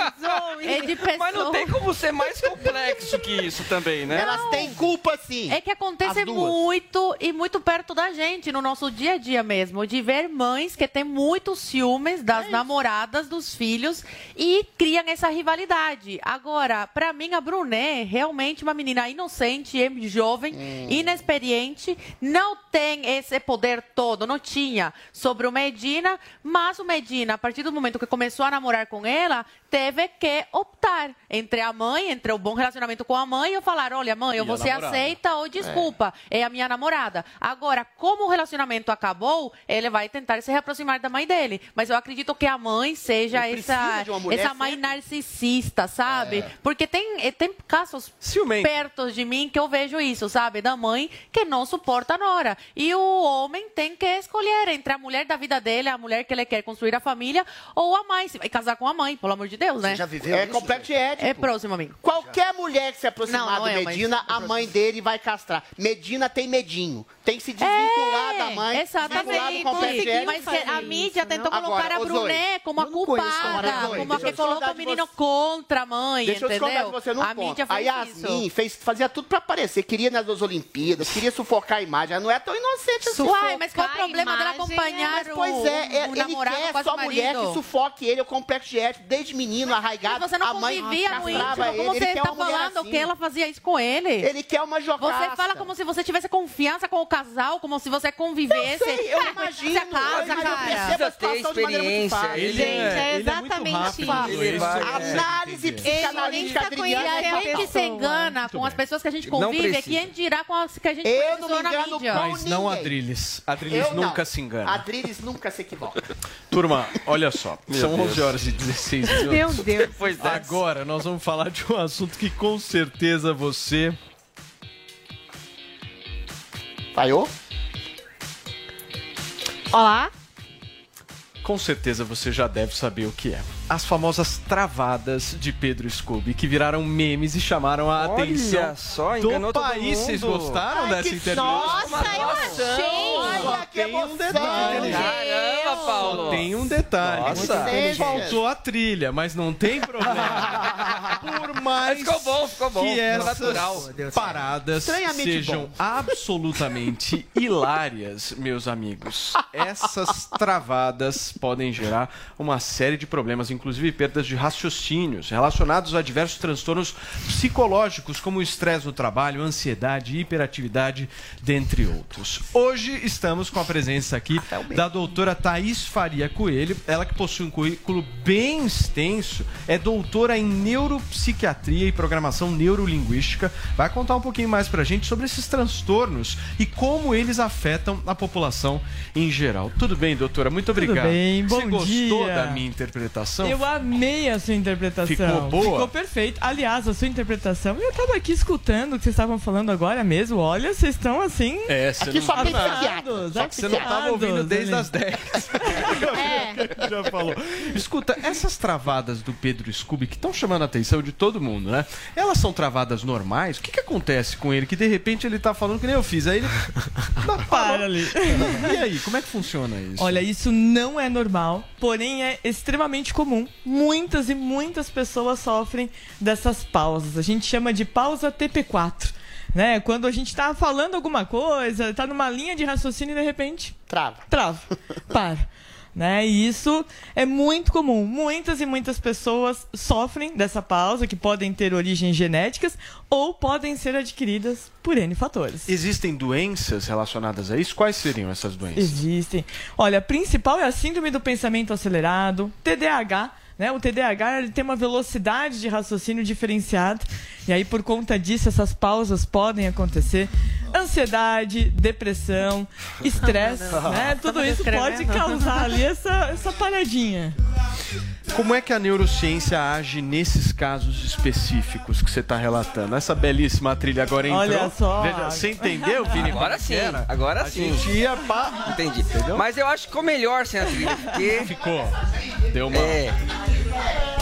É de pessoa... Mas não tem como ser mais complexo que isso também, né? Elas têm culpa, sim. É que acontece As duas. muito e muito perto da gente, no nosso dia a dia mesmo, de ver mães que têm muitos ciúmes das namoradas dos filhos e criam essa rivalidade. Agora, pra mim, a Brunet, realmente uma menina inocente, jovem, inexperiente, não tem esse poder todo, não tinha sobre o Medina, mas o Medina, a partir do momento que começou a namorar com ela, teve que optar entre a mãe, entre o bom relacionamento com a mãe, e falar, olha, mãe, ou você aceita ou desculpa, é. a minha namorada. Agora, como o relacionamento acabou, ele vai tentar se reaproximar da mãe dele. Mas eu acredito que a mãe seja essa, essa mãe narcisista, sabe? É. Porque tem, eh, tem casos perto de mim que eu vejo isso, sabe? Da mãe que não suporta a nora. E o homem tem que escolher entre a mulher da vida dele, a mulher que ele quer construir a família, ou a mãe. Se vai casar com a mãe, pelo amor de Deus, né? já viveu É isso, complexo de ético. É próximo, amigo. Qualquer mulher que se aproximar Não, não do é, mas- Medina, a mãe dele vai castrar. Medina tem medinho. Tem que se desvincular da mãe. É, Exatamente. desvincular do complexo de ético. Mas que a mídia tentou Agora, colocar a ô, Zoe, Brunet como a eu não conheço a culpada, Zoe. como a Deixa que coloca o de menino você. contra a mãe, Deixa eu discordar entendeu? de você num a ponto. mídia A fez Yasmin isso. fez, fazia tudo pra aparecer. Queria nas Olimpíadas, queria sufocar a imagem. Ela não é tão inocente assim. Uai, mas qual o Sufocar a problema dela imagem, acompanhar Mas, o, pois é, é, o ele namorado quer quase só mulher marido? que sufoque ele, é o complexo de ético, desde menino, arraigado. Você não a mãe convivia no íntimo, como ele, você está falando assim. que ela fazia isso com ele? Ele quer uma jogaça. Você fala como se você tivesse confiança com o casal, como se você convivesse. Eu sei, eu imagino, Você casa, eu cara. percebo a situação de maneira muito fácil. Ele Gente, é, é ele é muito exatamente isso. ele vai- Análise é. psicanalítica adriana. a gente se engana com as pessoas que a gente convive, precisa. quem dirá com as que a gente Eu conhece não só me na engano mídia. com Mas não ninguém. Adriles. Adriles Eu nunca se engana. Adriles nunca se equivoca. Turma, olha só. São Deus. 11 horas e 16 minutos. Meu Deus. Depois dessa. Agora nós vamos falar de um assunto que com certeza você. Falhou? Olá. Com certeza você já deve saber o que é. As famosas travadas de Pedro Scooby, que viraram memes e chamaram a Olha atenção só, do país. Vocês gostaram Ai, dessa que internet? Nossa, eu achei. Olha que tem um detalhe. Caramba, Paulo. Tem um detalhe. Nossa. Faltou a trilha, mas não tem problema. Por mais Ficou bom, ficou bom. que essas natural. paradas sejam bom. absolutamente hilárias, meus amigos. Essas travadas podem gerar uma série de problemas, inclusive perdas de raciocínios relacionados a diversos transtornos psicológicos, como o estresse no trabalho, ansiedade, hiperatividade, dentre outros. Hoje estamos com a presença aqui da doutora Thaís Faria Coelho, ela que possui um currículo bem extenso, é doutora em neuropsiquiatria e programação neurolinguística, vai contar um pouquinho mais pra gente sobre esses transtornos e como eles afetam a população em geral. Tudo bem, doutora? Muito obrigado. bem, bom Você gostou dia. da minha interpretação? Eu amei a sua interpretação. Ficou boa? Ficou perfeito. Aliás, a sua interpretação, eu tava aqui escutando o que vocês estavam falando agora mesmo. Olha, vocês estão assim. É, você Aqui não só tem tá- Só que você não tava ouvindo desde né? as 10. É. Já falou. Escuta, essas travadas do Pedro Scooby que estão chamando a atenção de todo mundo, né? Elas são travadas normais? O que, que acontece com ele? Que de repente ele tá falando que nem eu fiz. Aí ele. Para ali. E aí, como é que funciona isso? Olha, isso não é normal, porém é extremamente comum. Muitas e muitas pessoas sofrem dessas pausas. A gente chama de pausa TP4. Né? Quando a gente tá falando alguma coisa, tá numa linha de raciocínio e de repente. Trava. Trava. Para. Né? E isso é muito comum. Muitas e muitas pessoas sofrem dessa pausa, que podem ter origens genéticas ou podem ser adquiridas por N fatores. Existem doenças relacionadas a isso? Quais seriam essas doenças? Existem. Olha, a principal é a síndrome do pensamento acelerado, TDAH. Né? O TDAH ele tem uma velocidade de raciocínio diferenciada. E aí, por conta disso, essas pausas podem acontecer. Ansiedade, depressão, estresse, né? Tudo isso pode causar ali essa, essa paradinha. Como é que a neurociência age nesses casos específicos que você está relatando? Essa belíssima trilha agora entrou. Olha só. Veja, você entendeu, Vini? Agora sim, era? agora A sim. gente ia pra... Entendi. Mas eu acho que ficou melhor sem a trilha, porque... Ficou. Deu uma... É.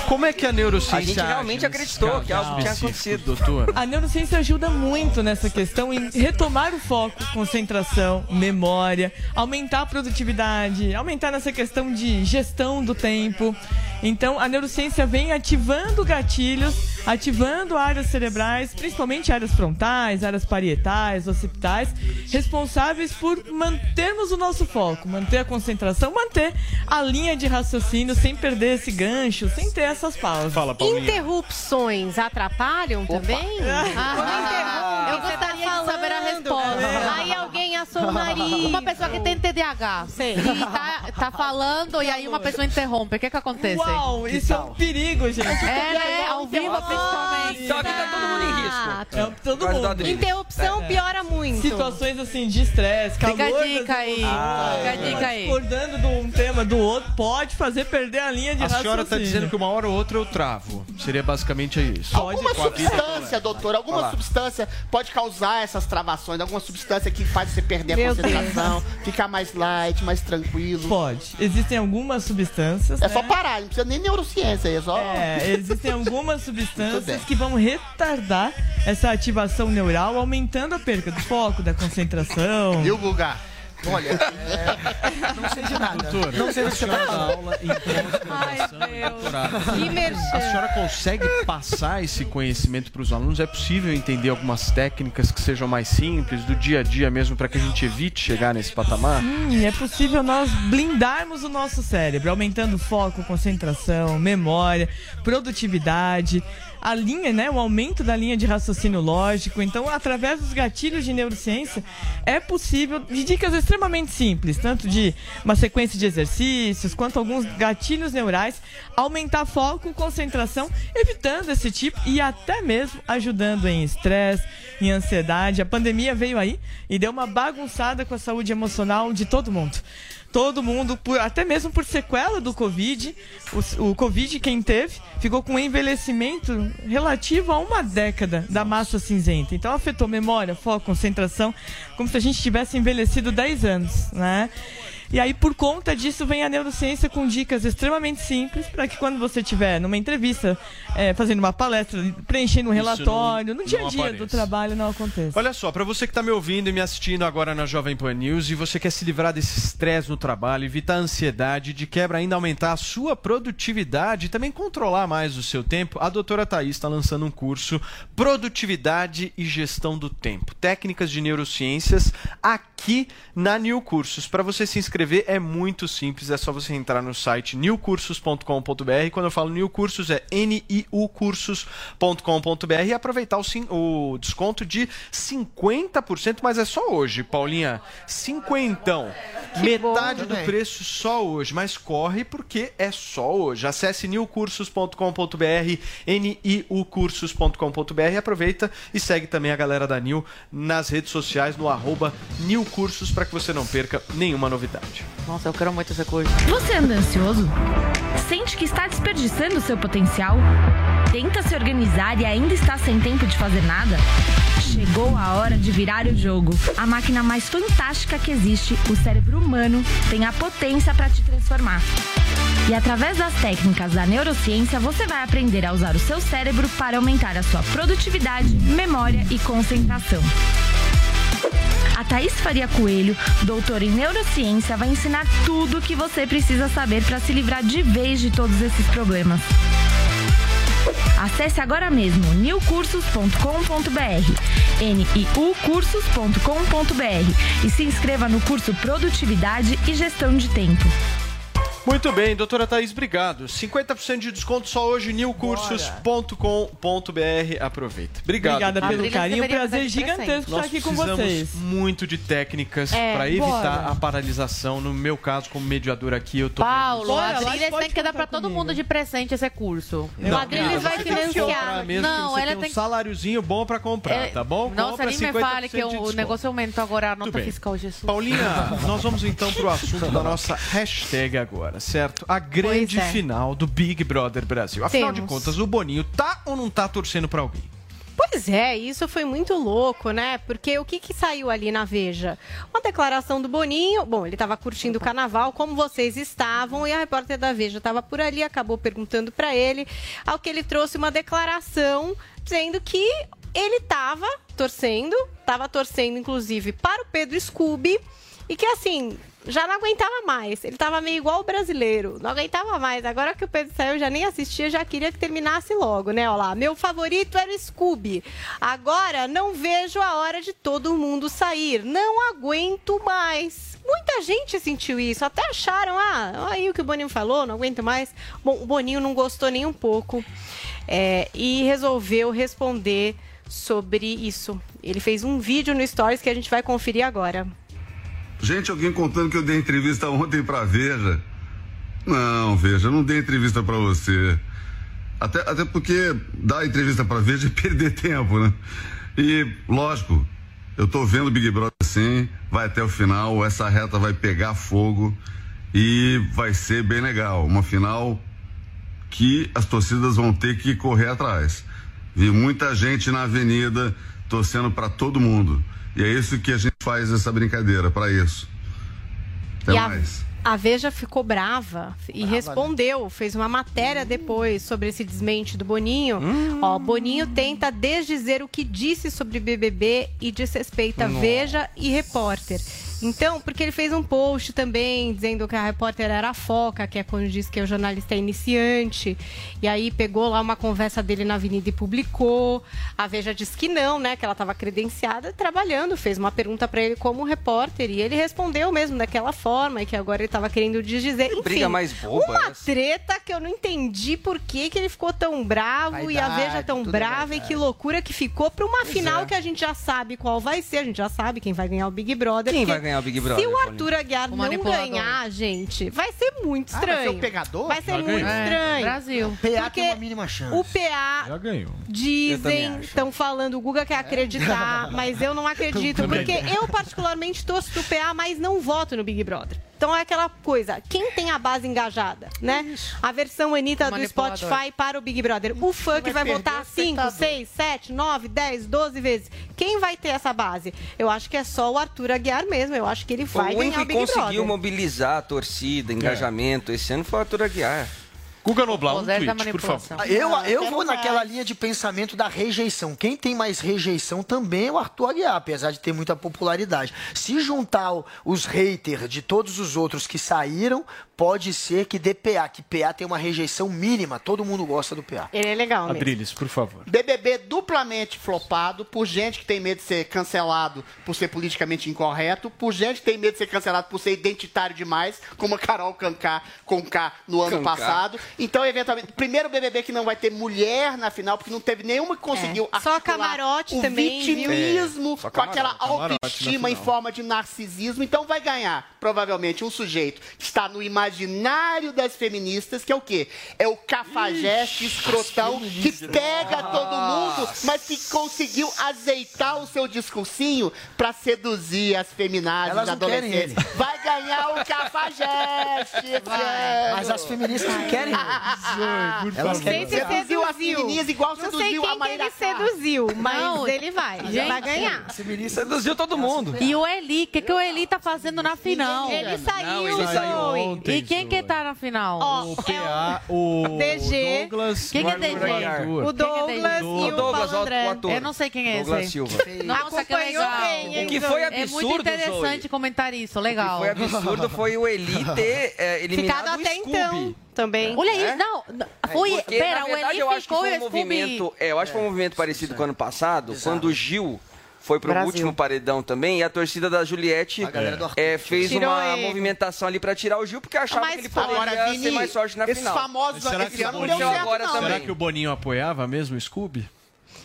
Como é que a neurociência A gente realmente acreditou que algo tinha específicos, doutor? A neurociência ajuda muito nessa questão em retomar o foco, concentração, memória, aumentar a produtividade, aumentar nessa questão de gestão do tempo. Então, a neurociência vem ativando gatilhos, ativando áreas cerebrais, principalmente áreas frontais, áreas parietais, occipitais, responsáveis por mantermos o nosso foco, manter a concentração, manter a linha de raciocínio sem perder esse gancho, sem ter essas pausas. Fala, Interrupções atrapalham também? Ah, eu gostaria de saber a resposta. Aí alguém nariz. Uma pessoa que tem TDAH e tá, tá falando e aí uma pessoa interrompe. O que que acontece? Uau, isso é um perigo, gente. É, né? Ao vivo, principalmente. Então aqui tá todo mundo em risco. É, todo do mundo. Interrupção É. piora muito. Situações assim de estresse, calor. Fica a dica aí. emoções, Fica a dica aí. Discordando de um tema do outro pode fazer perder a linha de A raciocínio. senhora está dizendo que uma hora ou outra eu travo. Seria basicamente isso. Alguma Com a vida substância, doutor, alguma lá. substância pode causar essas travações, alguma substância que faz você perder a Meu concentração, ficar mais light, mais tranquilo. Pode. Existem algumas substâncias. É né? só parar, não precisa nem neurociência, é só. É, existem algumas substâncias que vão retardar essa ativação neural, aumentando a perca do foco, da concentração. E o Guga? Olha, é, não sei de nada. Doutora, não sei do a que você senhora tá dá falando. aula em pós-graduação e doutorado. Que merchan. A senhora consegue passar esse conhecimento para os alunos? É possível entender algumas técnicas que sejam mais simples, do dia a dia mesmo, para que a gente evite chegar nesse patamar? Sim, é possível nós blindarmos o nosso cérebro, aumentando foco, concentração, memória, produtividade, a linha, né, o aumento da linha de raciocínio lógico. Então, através dos gatilhos de neurociência, é possível, de dicas extremamente simples, tanto de uma sequência de exercícios, quanto alguns gatilhos neurais, aumentar foco, concentração, evitando esse tipo e até mesmo ajudando em estresse, em ansiedade. A pandemia veio aí e deu uma bagunçada com a saúde emocional de todo mundo. Todo mundo, por- até mesmo por sequela do Covid, o, o Covid, quem teve, ficou com um envelhecimento relativo a uma década da massa cinzenta. Então afetou memória, foco, concentração, como se a gente tivesse envelhecido 10 anos, né? E aí, por conta disso, vem a neurociência com dicas extremamente simples para que quando você estiver numa entrevista, é, fazendo uma palestra, preenchendo um relatório, não- no dia a dia do trabalho, não aconteça. Olha só, para você que tá me ouvindo e me assistindo agora na Jovem Pan News e você quer se livrar desse estresse no trabalho, evitar a ansiedade, de quebra ainda aumentar a sua produtividade e também controlar mais o seu tempo, a doutora Thaís está lançando um curso Produtividade e Gestão do Tempo. Técnicas de neurociências aqui na New Cursos. Para você se inscrever é muito simples, é só você entrar no site newcursos.com.br. Quando eu falo New Cursos é niucursos.com.br e aproveitar o, sim- o desconto de 50%, mas é só hoje, Paulinha. Cinquentão. Metade do preço só hoje, mas corre porque é só hoje. Acesse newcursos.com.br, niucursos.com.br, aproveita e segue também a galera da New nas redes sociais no arroba newcursos para que você não perca nenhuma novidade. Nossa, eu quero muito esse curso. Você anda ansioso? Sente que está desperdiçando seu potencial? Tenta se organizar e ainda está sem tempo de fazer nada? Chegou a hora de virar o jogo. A máquina mais fantástica que existe, o cérebro humano, tem a potência para te transformar. E através das técnicas da neurociência, você vai aprender a usar o seu cérebro para aumentar a sua produtividade, memória e concentração. A Thaís Faria Coelho, doutora em neurociência, vai ensinar tudo o que você precisa saber para se livrar de vez de todos esses problemas. Acesse agora mesmo newcursos.com.br, niucursos.com.br e se inscreva no curso Produtividade e Gestão de Tempo. Muito bem, doutora Thaís, obrigado. 50% de desconto só hoje, newcursos.com.br. Aproveita. Obrigado. Obrigada pelo carinho, prazer gigantesco Nós estar aqui com precisamos vocês. muito de técnicas É, para evitar bora. a paralisão. No meu caso, como mediador aqui, eu tô Paulo, a Adriles tem que dar pra todo mundo de presente esse curso. Não, o Adriles vai financiar. Não, ela tem um saláriozinho bom para comprar, É, tá bom? Nossa, nem me 50% fale que o negócio aumentou agora a nota fiscal, Jesus. Paulinha, nós vamos então pro assunto da nossa hashtag agora, certo? A grande é. final do Big Brother Brasil. Afinal de Temos. contas, o Boninho tá ou não tá torcendo pra alguém? Pois é, isso foi muito louco, né? Porque o que, que saiu ali na Veja? Uma declaração do Boninho. Bom, ele estava curtindo o carnaval, como vocês estavam, e a repórter da Veja estava por ali, acabou perguntando para ele, ao que ele trouxe uma declaração dizendo que ele estava torcendo, estava torcendo inclusive para o Pedro Scooby, e que assim. Já não aguentava mais. Ele estava meio igual o brasileiro. Não aguentava mais. Agora que o Pedro saiu, já nem assistia, já queria que terminasse logo, né? Olha lá. Meu favorito era o Scooby. Agora não vejo a hora de todo mundo sair. Não aguento mais. Muita gente sentiu isso. Até acharam, ah, aí o que o Boninho falou, não aguento mais. Bom, o Boninho não gostou nem um pouco. é, e resolveu responder sobre isso. Ele fez um vídeo no Stories que a gente vai conferir agora. Gente, alguém contando que eu dei entrevista ontem pra Veja. Não, Veja, não dei entrevista pra você. Até, até porque dar entrevista pra Veja é perder tempo, né? E, lógico, eu tô vendo o Big Brother sim, vai até o final, essa reta vai pegar fogo e vai ser bem legal. Uma final que as torcidas vão ter que correr atrás. Vi muita gente na avenida torcendo pra todo mundo. E é isso que a gente faz essa brincadeira, pra isso. Até E a- mais. A Veja ficou brava e respondeu, fez uma matéria depois sobre esse desmente do Boninho. Ó, Boninho tenta desdizer o que disse sobre BBB e desrespeita Nossa. Veja e repórter. Então, porque ele fez um post também dizendo que a repórter era a foca, que é quando diz que o jornalista é iniciante. E aí pegou lá uma conversa dele na avenida e publicou. A Veja disse que não, né? Que ela estava credenciada trabalhando. Fez uma pergunta para ele como repórter. E ele respondeu mesmo daquela forma. E que agora ele estava querendo desdizer. Enfim, briga mais boba Uma essa. treta que eu não entendi por que, que ele ficou tão bravo A e a Veja tão é brava. e que loucura que ficou para uma Pois final é. que a gente já sabe qual vai ser. A gente já sabe quem vai ganhar o Big Brother. Quem vai ganhar o Big Brother, Se o? Arthur Aguiar O não ganhar, gente, vai ser muito Ah, vai ser estranho. o pegador? Vai ser muito ganhou. estranho. É, Brasil. PA Porque tem uma mínima chance. O PA Já ganhou. Dizem, estão falando, o Guga quer acreditar, mas eu não acredito, porque eu particularmente torço pro PA, mas não voto no Big Brother. Então é aquela coisa, quem tem a base engajada, né? A versão Anitta do. Spotify para o Big Brother. O fã que vai, perder votar o 5, espectador. 6, 7, 9, 10, 12 vezes. Quem vai ter essa base? Eu acho que é só o Arthur Aguiar mesmo. Eu acho que ele Foi vai o ganhar o que Big conseguiu Brother. mobilizar a torcida, engajamento. Esse ano foi o Arthur Aguiar. Guga Noblar, um tweet, por manipulação. favor. Eu, Não, eu quero vou naquela linha de pensamento da rejeição. Quem tem mais rejeição também é o Arthur Aguiar, apesar de ter muita popularidade. Se juntar os haters de todos os outros que saíram, pode ser que dê PA, que PA tem uma rejeição mínima. Todo mundo gosta do PA. Ele é legal mesmo. Adriles, por favor. BBB duplamente flopado por gente que tem medo de ser cancelado por ser politicamente incorreto, por gente que tem medo de ser cancelado por ser identitário demais, como a Carol Conká, Conká no ano passado. Então, eventualmente, primeiro BBB que não vai ter mulher na final, porque não teve nenhuma que conseguiu É. Só camarote o também, vitimismo, É, com aquela autoestima em forma de narcisismo. Então vai ganhar, provavelmente, um sujeito que está no imaginário das feministas, que é o quê? É o cafajeste escrotão que pega todo mundo, mas que conseguiu azeitar o seu discursinho para seduzir as feminazes Elas não querem adolescentes. Vai ganhar o cafajeste ano. Mas as feministas não querem. Ele. Não sei querem se PA. Seduziu as seduziu. menininhas igual Não sei seduziu quem a que ele seduziu, mas Não, ele vai. gente, vai ganhar. Esse menino seduziu todo mundo. E o Eli, o que, que o Eli tá fazendo na final? Ele saiu, ele saiu Zoe. ontem, E quem que tá final? Ó, O PA, o DG. Douglas. Quem que é o DG? O Douglas e o Douglas, Paulo André. o ator. Eu não sei quem é Douglas esse. Silva. Nossa, que Acompanhou legal. bem, O que foi Zoe? É absurdo, muito interessante Zoe, comentar isso, O legal. que foi absurdo foi o Eli ter é, eliminado Ficado o até Scooby. então também. Olha aí, É? não, foi, Porque, pera, na o verdade, Eli eu acho que ficou foi e um o Scooby... movimento. É, eu acho que foi um movimento parecido com o ano passado, quando o Gil foi pro Brasil. último paredão também e a torcida da Juliette é, fez Tirou uma ele. movimentação ali pra tirar o Gil, porque achava Mas que ele poderia Agora, ter mais sorte na esses final. famosos Será esse que o ano não deu Boninho, certo, agora não. também. será que o Boninho apoiava mesmo o Scooby?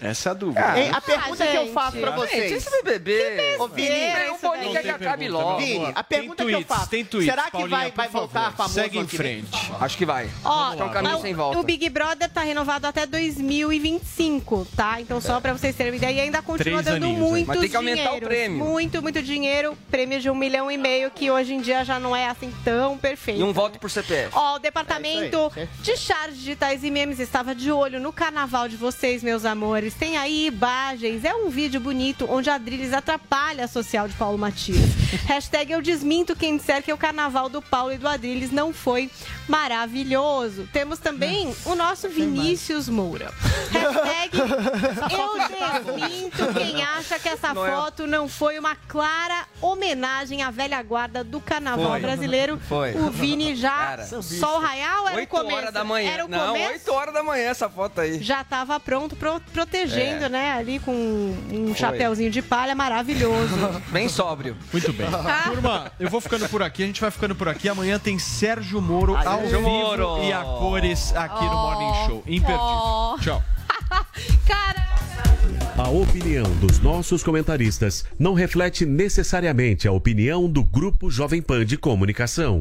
Essa é a dúvida. Hein, a pergunta que eu faço pra Gente, vocês. esse BBB... Ô, Vini, é o Boninho Não que acabe logo. Vini, a pergunta tem que eu tweets, faço, Tem tweets, será que Paulinha, vai- vai favor. voltar famoso Segue em frente. Acho que vai. Ó, é um caminho o- sem volta. O Big Brother tá renovado até 2025, tá? Então só pra vocês terem uma ideia, e ainda continua Três dando muito Mas tem que aumentar o dinheiro. prêmio. Muito, muito dinheiro. Prêmio de um milhão e meio, que hoje em dia já não é assim tão perfeito. E um voto por CPF. Ó, o departamento É de charges digitais e memes estava de olho no carnaval de vocês, meus amores. Tem aí imagens, é um vídeo bonito onde a Drilis atrapalha a social de Paulo Matias. Hashtag eu desminto quem disser que o carnaval do Paulo e do Adriles não foi maravilhoso. Temos também o nosso Vinícius Moura. Hashtag eu desminto quem acha que essa Não é- foto não foi uma clara homenagem à velha guarda do carnaval Foi. brasileiro. Foi. O Vini já Cara, sol raial era o 8 começo. horas da manhã. Era o Não, começo. 8 horas da manhã essa foto aí. Já estava pronto, pro- protegendo, É. né? Ali com um Foi. chapéuzinho de palha maravilhoso. Bem sóbrio. Muito bem. Turma, eu vou ficando por aqui, a gente vai ficando por aqui. Amanhã tem Sérgio Moro ao Sérgio vivo Moro. e a cores aqui no Morning Show. Imperdível. Oh. Tchau. A opinião dos nossos comentaristas não reflete necessariamente a opinião do Grupo Jovem Pan de Comunicação.